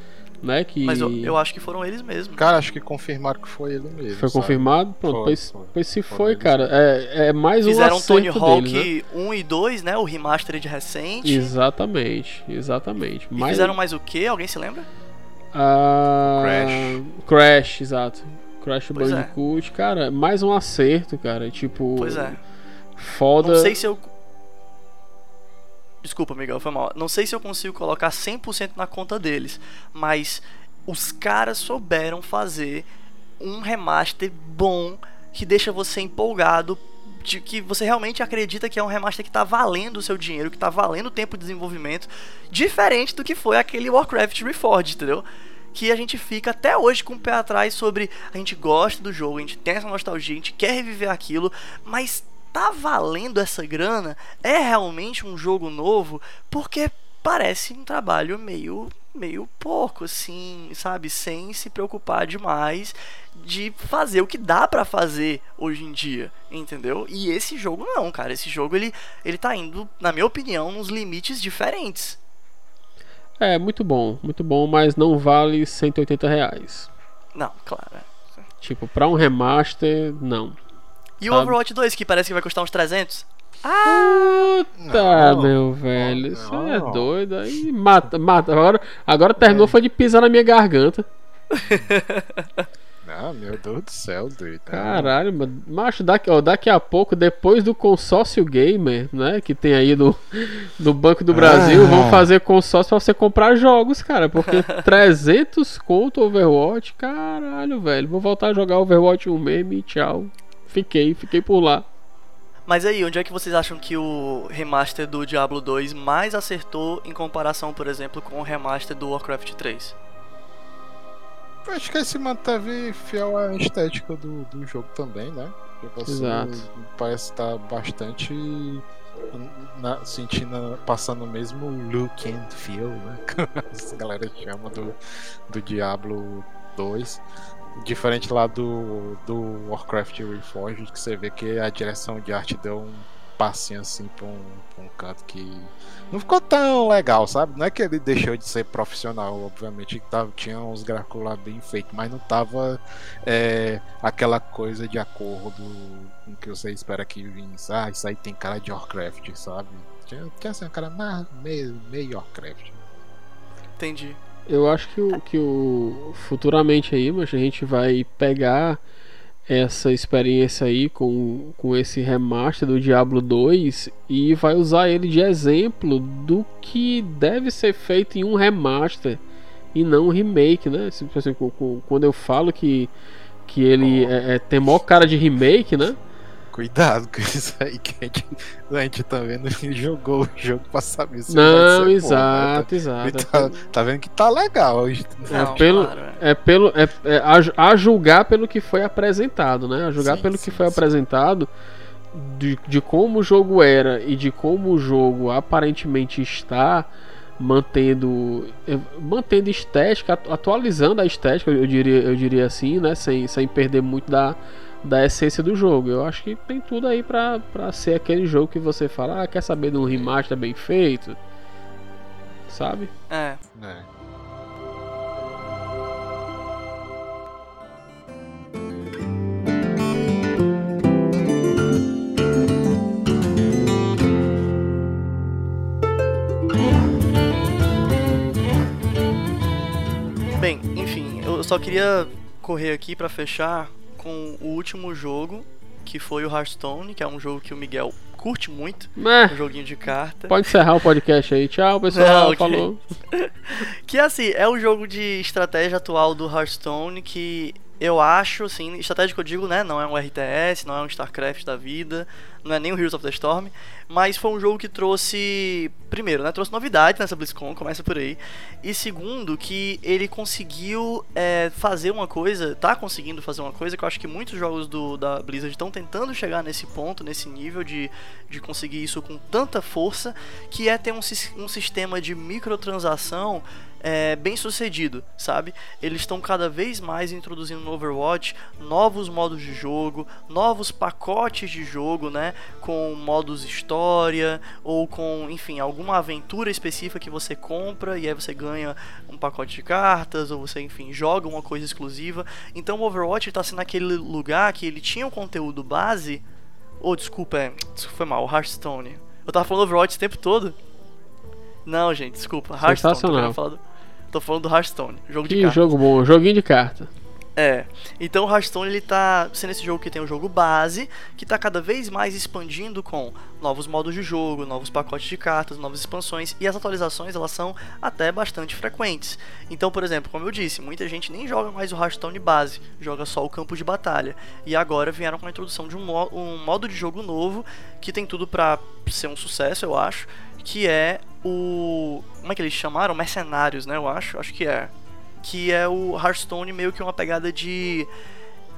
né? Que... Mas eu, eu, acho que foram eles mesmos. Cara, acho que confirmaram que foi ele mesmo. Foi sabe? confirmado? Pronto, foi, pois, foi. pois se foi, cara, é, é mais Fizeram um Fizeram Tony Hawk deles, né? 1 e 2, né? O remastered recente. Exatamente, exatamente. E mais... fizeram mais o que? Alguém se lembra? Ah, Crash. Crash, exato. Crash pois. Bandicoot, é. cara, mais um acerto, cara. Tipo. Pois é. Foda. Não sei se eu Desculpa, Miguel, foi mal. Não sei se eu consigo colocar 100% na conta deles, mas os caras souberam fazer um remaster bom que deixa você empolgado de que você realmente acredita que é um remaster que está valendo o seu dinheiro, que está valendo o tempo de desenvolvimento, diferente do que foi aquele Warcraft Reforged, entendeu? Que a gente fica até hoje com o pé atrás sobre a gente gosta do jogo, a gente tem essa nostalgia, a gente quer reviver aquilo, mas tá valendo essa grana? É realmente um jogo novo? Porque parece um trabalho meio meio pouco assim, sabe, sem se preocupar demais de fazer o que dá para fazer hoje em dia, entendeu? E esse jogo não, cara, esse jogo ele ele tá indo, na minha opinião, nos limites diferentes. É, muito bom, muito bom, mas não vale 180 reais. Não, claro. Tipo, pra um remaster, não. E o Overwatch 2, que parece que vai custar uns 300? Ah! Puta, não, meu velho. Isso é doido. Aí mata, mata. Agora, agora terminou é. foi de pisar na minha garganta. Ah, meu Deus do céu, doido. Caralho, mano. Macho, daqui, ó, daqui a pouco, depois do consórcio gamer, né? Que tem aí do, do Banco do Brasil, ah. vão fazer consórcio pra você comprar jogos, cara. Porque 300 conto Overwatch, caralho, velho. Vou voltar a jogar Overwatch 1 mesmo e tchau. Fiquei, fiquei por lá. Mas aí, onde é que vocês acham que o remaster do Diablo 2 mais acertou em comparação, por exemplo, com o remaster do Warcraft 3? Eu acho que ele se manteve fiel à estética do, do jogo também, né? Você Exato. parece estar bastante na, sentindo, passando o mesmo look and feel, né? a galera chama do, do Diablo 2. Diferente lá do, do Warcraft Reforged, que você vê que a direção de arte deu um, espacinho assim pra um, pra um canto que não ficou tão legal, sabe? Não é que ele deixou de ser profissional, obviamente tava, tinha uns gráficos lá bem feitos, mas não tava é, aquela coisa de acordo com que você espera que vinha. Ah, isso aí tem cara de Warcraft, sabe? Tinha, tinha assim, uma cara meio, meio Warcraft. Entendi. Eu acho que o, que o futuramente aí, mas a gente vai pegar essa experiência aí com, com esse remaster do Diablo 2 e vai usar ele de exemplo do que deve ser feito em um remaster e não um remake, né? Assim, quando eu falo que, que ele é, é, tem maior cara de remake, né? Cuidado com isso aí que a gente, a gente tá vendo que jogou o jogo pra saber se Não, vai exato, bom, né? exato. Tá, tá, vendo que tá legal hoje. É pelo, é pelo é, é a, a, julgar pelo que foi apresentado, né? A julgar sim, pelo sim, que foi sim. apresentado de, de como o jogo era e de como o jogo aparentemente está mantendo é, mantendo estética, atualizando a estética, eu diria, eu diria assim, né, sem, sem perder muito da da essência do jogo. Eu acho que tem tudo aí pra, pra ser aquele jogo que você fala, ah, quer saber de um remaster bem feito? Sabe? É. é. Bem, enfim, eu só queria correr aqui para fechar com o último jogo, que foi o Hearthstone, que é um jogo que o Miguel curte muito. É. Um joguinho de carta. Pode encerrar o podcast aí. Tchau, pessoal. Não, Falou. que assim, é o jogo de estratégia atual do Hearthstone que eu acho, assim, estratégia que eu digo, né? Não é um RTS, não é um StarCraft da vida, não é nem o Heroes of the Storm, mas foi um jogo que trouxe, primeiro, né? Trouxe novidade nessa BlizzCon, começa por aí, e segundo, que ele conseguiu é, fazer uma coisa, tá conseguindo fazer uma coisa que eu acho que muitos jogos do, da Blizzard estão tentando chegar nesse ponto, nesse nível de, de conseguir isso com tanta força, que é ter um, um sistema de microtransação é, bem sucedido, sabe? Eles estão cada vez mais introduzindo no Overwatch novos modos de jogo, novos pacotes de jogo, né? Com modos história ou com, enfim, alguma aventura específica que você compra e aí você ganha um pacote de cartas ou você, enfim, joga uma coisa exclusiva. Então o Overwatch está sendo aquele lugar que ele tinha um conteúdo base. Oh, desculpa, é, foi mal, Hearthstone. Eu tava falando Overwatch o tempo todo. Não, gente, desculpa. Hearthstone. Sensacional. Tô falando do Hearthstone, jogo que de carta. jogo bom, joguinho de carta. É. Então o Hearthstone ele tá sendo esse jogo que tem o jogo base, que tá cada vez mais expandindo com novos modos de jogo, novos pacotes de cartas, novas expansões e as atualizações elas são até bastante frequentes. Então, por exemplo, como eu disse, muita gente nem joga mais o Hearthstone base, joga só o campo de batalha. E agora vieram com a introdução de um, mo um modo de jogo novo que tem tudo para ser um sucesso, eu acho, que é o. Como é que eles chamaram? Mercenários, né? Eu acho. Acho que é. Que é o Hearthstone meio que uma pegada de.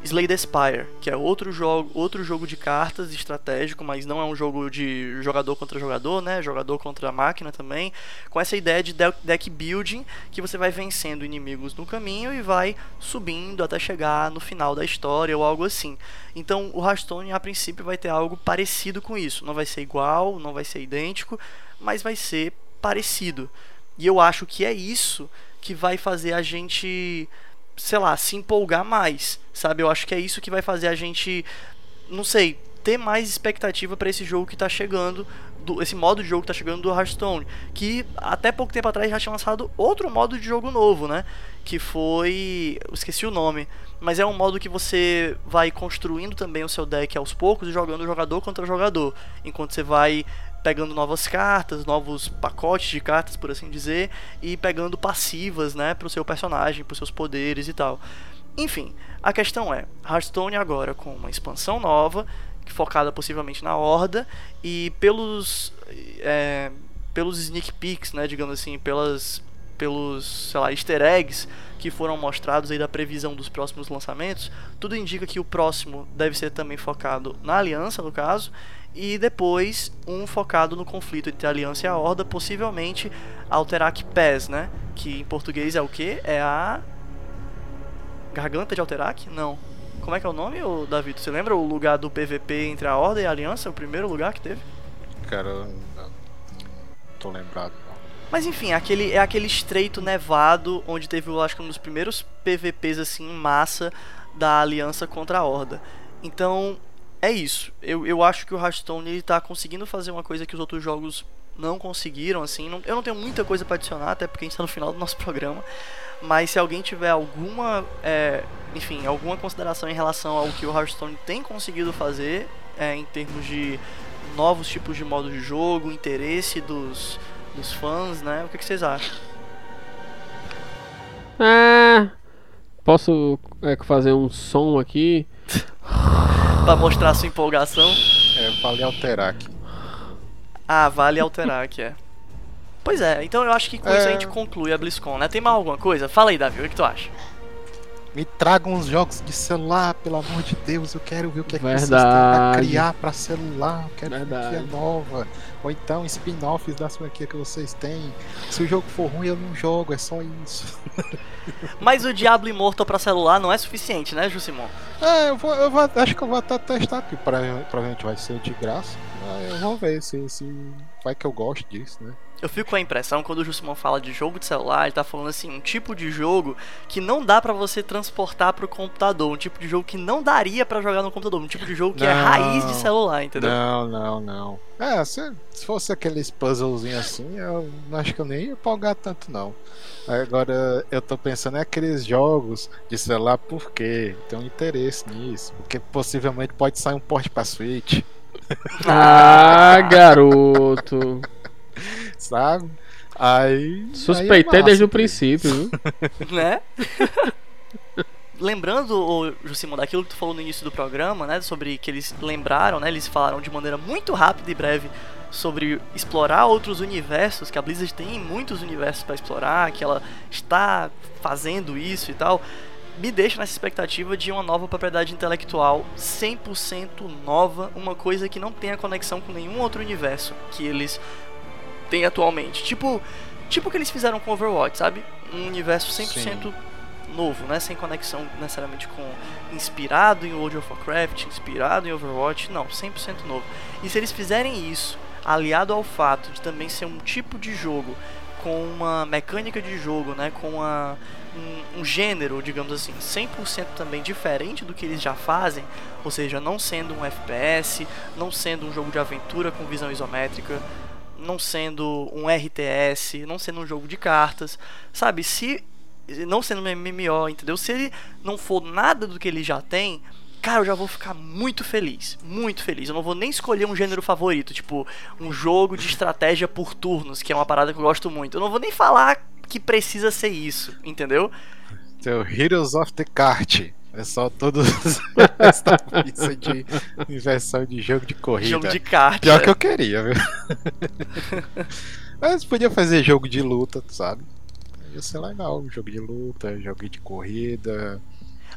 Slay the Spire, que é outro jogo, outro jogo de cartas estratégico, mas não é um jogo de jogador contra jogador, né? Jogador contra máquina também, com essa ideia de deck building, que você vai vencendo inimigos no caminho e vai subindo até chegar no final da história ou algo assim. Então, o Hearthstone a princípio vai ter algo parecido com isso, não vai ser igual, não vai ser idêntico, mas vai ser parecido. E eu acho que é isso que vai fazer a gente, sei lá, se empolgar mais, sabe? Eu acho que é isso que vai fazer a gente, não sei, ter mais expectativa para esse jogo que está chegando, do, esse modo de jogo que tá chegando do Hearthstone, que até pouco tempo atrás já tinha lançado outro modo de jogo novo, né? Que foi, eu esqueci o nome, mas é um modo que você vai construindo também o seu deck aos poucos jogando jogador contra jogador, enquanto você vai pegando novas cartas, novos pacotes de cartas, por assim dizer, e pegando passivas, né, pro seu personagem, pros seus poderes e tal. Enfim, a questão é, Hearthstone agora com uma expansão nova, focada possivelmente na Horda, e pelos é, pelos sneak peeks, né, digamos assim, pelas pelos, sei lá, easter eggs que foram mostrados aí da previsão dos próximos lançamentos, tudo indica que o próximo deve ser também focado na aliança, no caso, e depois um focado no conflito entre a Aliança e a Horda, possivelmente Alterac Pes, né? Que em português é o que? É a Garganta de Alterac? Não. Como é que é o nome, o David? Você lembra o lugar do PVP entre a Ordem e a Aliança? O primeiro lugar que teve? Cara, não tô lembrado. Mas enfim, aquele, é aquele estreito nevado onde teve, eu acho que um dos primeiros PVPs assim em massa da aliança contra a Horda. Então, é isso. Eu, eu acho que o Hearthstone ele tá conseguindo fazer uma coisa que os outros jogos não conseguiram, assim. Não, eu não tenho muita coisa para adicionar, até porque a gente tá no final do nosso programa. Mas se alguém tiver alguma, é, enfim, alguma consideração em relação ao que o Hearthstone tem conseguido fazer é, em termos de novos tipos de modos de jogo, interesse dos, dos fãs, né? O que, que vocês acham? É, posso é, fazer um som aqui para mostrar sua empolgação? É, vale alterar aqui. Ah, vale alterar aqui, é. Pois é, então eu acho que com é... isso a é. gente conclui a BlizzCon, né? Tem mais alguma coisa? Fala aí, Davi, o que tu acha? Me tragam uns jogos de celular, pelo amor de Deus. Eu quero ver o que, é que vocês têm pra criar pra celular. Eu quero Verdade. franquia nova. Ou então spin-offs da franquia que vocês têm. Se o jogo for ruim, eu não jogo, é só isso. Mas o Diablo Immortal pra celular não é suficiente, né, Jusimon? É, eu, vou, eu vou, acho que eu vou até testar aqui. Provavelmente vai ser de graça. Eu vou ver se, se vai que eu gosto disso, né? Eu fico com a impressão, quando o Jussimon fala de jogo de celular, ele tá falando assim, um tipo de jogo que não dá para você transportar pro computador, um tipo de jogo que não daria para jogar no computador, um tipo de jogo que é não, é raiz de celular, entendeu? Não, não, não. É, se, se fosse aqueles puzzlezinhos assim, eu acho que eu nem ia empolgar tanto não. Agora eu tô pensando em aqueles jogos de celular porque tenho um interesse nisso, porque possivelmente pode sair um porte para Switch. Ah, garoto. Sabe? Aí. Suspeitei aí é desde o princípio, viu? né? Lembrando, o Jusimon, daquilo que tu falou no início do programa, né? Sobre que eles lembraram, né? Eles falaram de maneira muito rápida e breve sobre explorar outros universos, que a Blizzard tem muitos universos para explorar, que ela está fazendo isso e tal me deixa nessa expectativa de uma nova propriedade intelectual 100% nova, uma coisa que não tenha conexão com nenhum outro universo que eles têm atualmente. Tipo, tipo o que eles fizeram com Overwatch, sabe? Um universo 100% Sim. novo, né? Sem conexão necessariamente com inspirado em World of Warcraft, inspirado em Overwatch, não, 100% novo. E se eles fizerem isso, aliado ao fato de também ser um tipo de jogo com uma mecânica de jogo, né, com uma um, um gênero, digamos assim, 100% também diferente do que eles já fazem, ou seja, não sendo um FPS, não sendo um jogo de aventura com visão isométrica, não sendo um RTS, não sendo um jogo de cartas, sabe? Se não sendo um MMO, entendeu? Se ele não for nada do que ele já tem, cara, eu já vou ficar muito feliz, muito feliz. Eu não vou nem escolher um gênero favorito, tipo um jogo de estratégia por turnos, que é uma parada que eu gosto muito. Eu não vou nem falar que precisa ser isso, entendeu? Então, Heroes of the Kart. É só todos essa de inversão de jogo de corrida. Jogo de kart. Pior é. que eu queria, viu? Mas podia fazer jogo de luta, sabe? Ia ser legal, jogo de luta, jogo de corrida.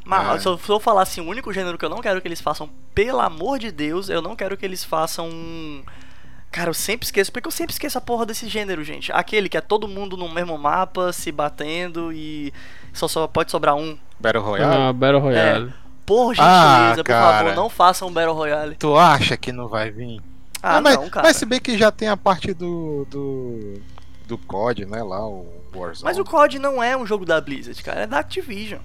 Mas é. se eu for falar assim, o único gênero que eu não quero que eles façam, pelo amor de Deus, eu não quero que eles façam um Cara, eu sempre esqueço, porque eu sempre esqueço a porra desse gênero, gente. Aquele que é todo mundo no mesmo mapa, se batendo e só, só pode sobrar um. Battle Royale? Ah, Battle Royale. É. Por gentileza, ah, por favor, não façam um Battle Royale. Tu acha que não vai vir? Ah, ah mas, não, cara. Mas se bem que já tem a parte do. do. do COD, né? Lá, o Warzone. Mas o COD não é um jogo da Blizzard, cara, é da Activision.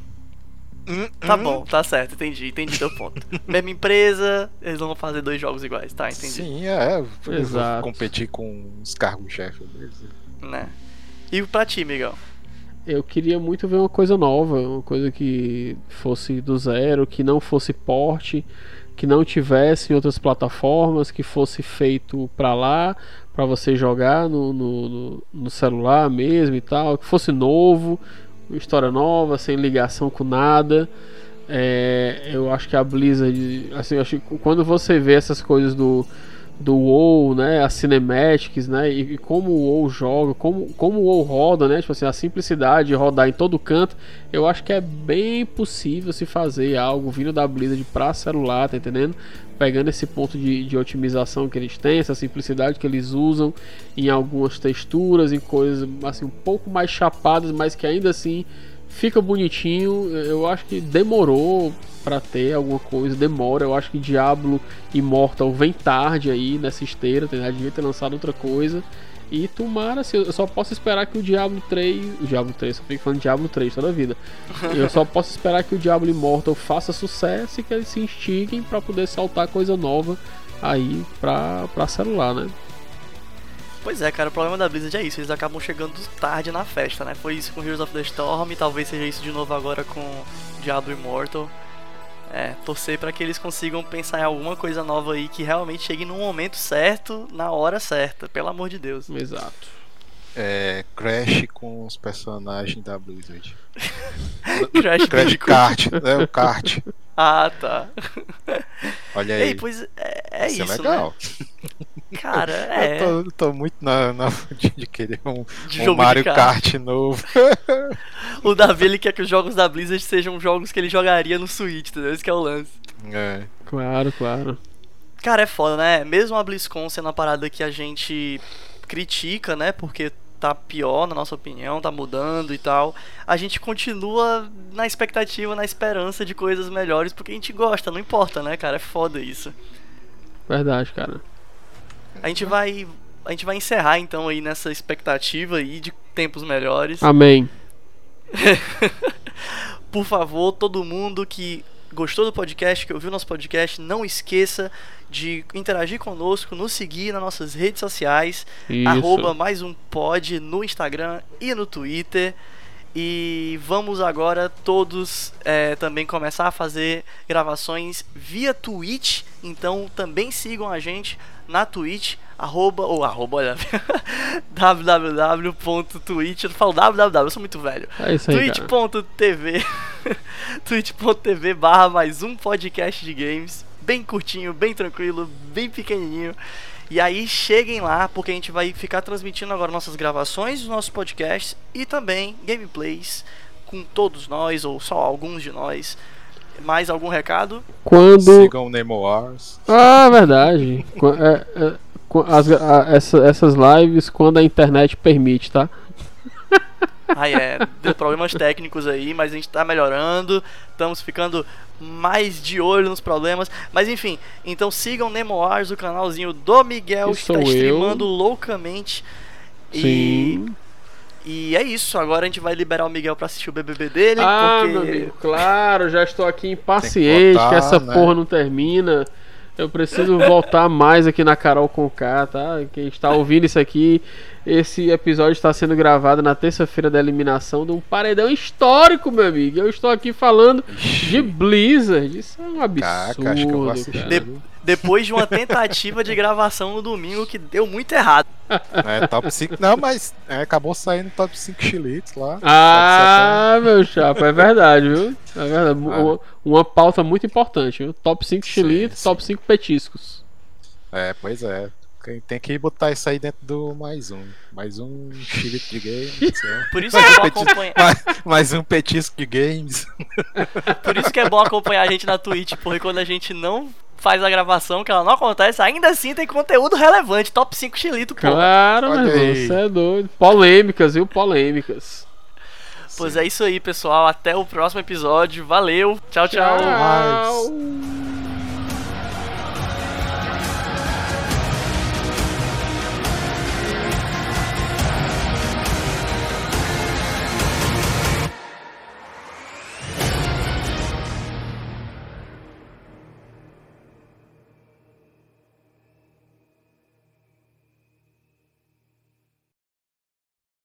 Hum, tá hum. bom, tá certo, entendi, entendi teu ponto. Mesma empresa, eles não vão fazer dois jogos iguais, tá? Entendi. Sim, é, Exato. competir com os cargos-chefe Né? E pra ti, Miguel? Eu queria muito ver uma coisa nova, uma coisa que fosse do zero, que não fosse porte, que não tivesse em outras plataformas, que fosse feito pra lá, para você jogar no, no, no, no celular mesmo e tal, que fosse novo, história nova, sem ligação com nada. É, eu acho que a Blizzard, assim, acho que quando você vê essas coisas do do WoW, né, as cinematics, né, e, e, como o WoW joga, como, como o WoW roda, né, tipo assim, a simplicidade de rodar em todo canto, eu acho que é bem possível se fazer algo vindo da Blizzard para celular, tá entendendo? Pegando esse ponto de, de otimização que eles têm, essa simplicidade que eles usam em algumas texturas, em coisas assim um pouco mais chapadas, mas que ainda assim fica bonitinho. Eu acho que demorou para ter alguma coisa, demora. Eu acho que Diablo Immortal vem tarde aí nessa esteira, devia ter lançado outra coisa. E tomara, assim, eu só posso esperar que o Diablo 3. O Diablo 3, só fico falando Diablo 3 toda a vida. eu só posso esperar que o Diablo Immortal faça sucesso e que eles se instiguem para poder saltar coisa nova aí pra, pra celular, né? Pois é, cara, o problema da Blizzard é isso, eles acabam chegando tarde na festa, né? Foi isso com Heroes of the Storm, talvez seja isso de novo agora com Diablo Immortal. É, torcer para que eles consigam pensar em alguma coisa nova aí que realmente chegue no momento certo, na hora certa, pelo amor de Deus. Exato. É, Crash com os personagens da Blizzard. Crash, Crash Kart, é o kart. Ah, tá. Olha aí. Ei, pois é, é isso, é legal. Né? Cara, é. Eu tô, tô muito na, na de querer um, de um Mario kart. kart novo. o Davi ele quer que os jogos da Blizzard sejam jogos que ele jogaria no Switch, entendeu? Esse é o lance. É. Claro, claro. Cara, é foda, né? Mesmo a BlizzCon sendo uma parada que a gente critica, né? Porque tá pior, na nossa opinião, tá mudando e tal. A gente continua na expectativa, na esperança de coisas melhores, porque a gente gosta, não importa, né, cara? É foda isso. Verdade, cara. A gente vai. A gente vai encerrar então aí nessa expectativa aí de tempos melhores. Amém. Por favor, todo mundo que gostou do podcast, que ouviu nosso podcast, não esqueça de interagir conosco, nos seguir nas nossas redes sociais, Isso. arroba mais um pod no Instagram e no Twitter. E vamos agora todos é, também começar a fazer gravações via Twitch. Então também sigam a gente na Twitch, arroba, ou arroba, olha, www.twitch, eu falo www, eu sou muito velho. É isso aí, Twitch.tv twitch.tv barra mais um podcast de games, bem curtinho, bem tranquilo, bem pequenininho. E aí cheguem lá, porque a gente vai ficar transmitindo agora nossas gravações, os nossos podcasts e também gameplays com todos nós, ou só alguns de nós. Mais algum recado? Quando... Sigam o Nemo Wars. Ah, verdade. é, é, as, a, essa, essas lives quando a internet permite, tá? Ah, é. Deu problemas técnicos aí, mas a gente tá melhorando. Estamos ficando mais de olho nos problemas. Mas enfim, então sigam Nemoars, o canalzinho do Miguel, que, que tá streamando eu. loucamente. Sim. E. E é isso, agora a gente vai liberar o Miguel pra assistir o BBB dele. Ah, porque... meu amigo, claro, já estou aqui impaciente que, que essa né? porra não termina. Eu preciso voltar mais aqui na Carol Conká, tá? Quem está ouvindo isso aqui, esse episódio está sendo gravado na terça-feira da eliminação de um paredão histórico, meu amigo. Eu estou aqui falando de Blizzard. Isso é um absurdo. Caca, acho que eu vou assistir. De depois de uma tentativa de gravação no domingo que deu muito errado. É, top 5. Não, mas é, acabou saindo top 5 chilitos lá. Ah, meu chapa, é verdade, viu? É verdade. Ah. Uma, uma, pauta muito importante, viu? Top 5 chilitos, top 5 petiscos. É, pois é. Tem que botar isso aí dentro do mais um. Mais um chilito de games. Por isso que é bom acompanhar. Mais, mais, um petisco de games. Por isso que é bom acompanhar a gente na Twitch, porque quando a gente não faz a gravação, que ela não acontece, ainda assim tem conteúdo relevante. Top 5 chilito, pô. Claro, mas você é doido. Polêmicas, viu? Polêmicas. Pois Sim. é isso aí, pessoal. Até o próximo episódio. Valeu. Tchau, tchau. tchau.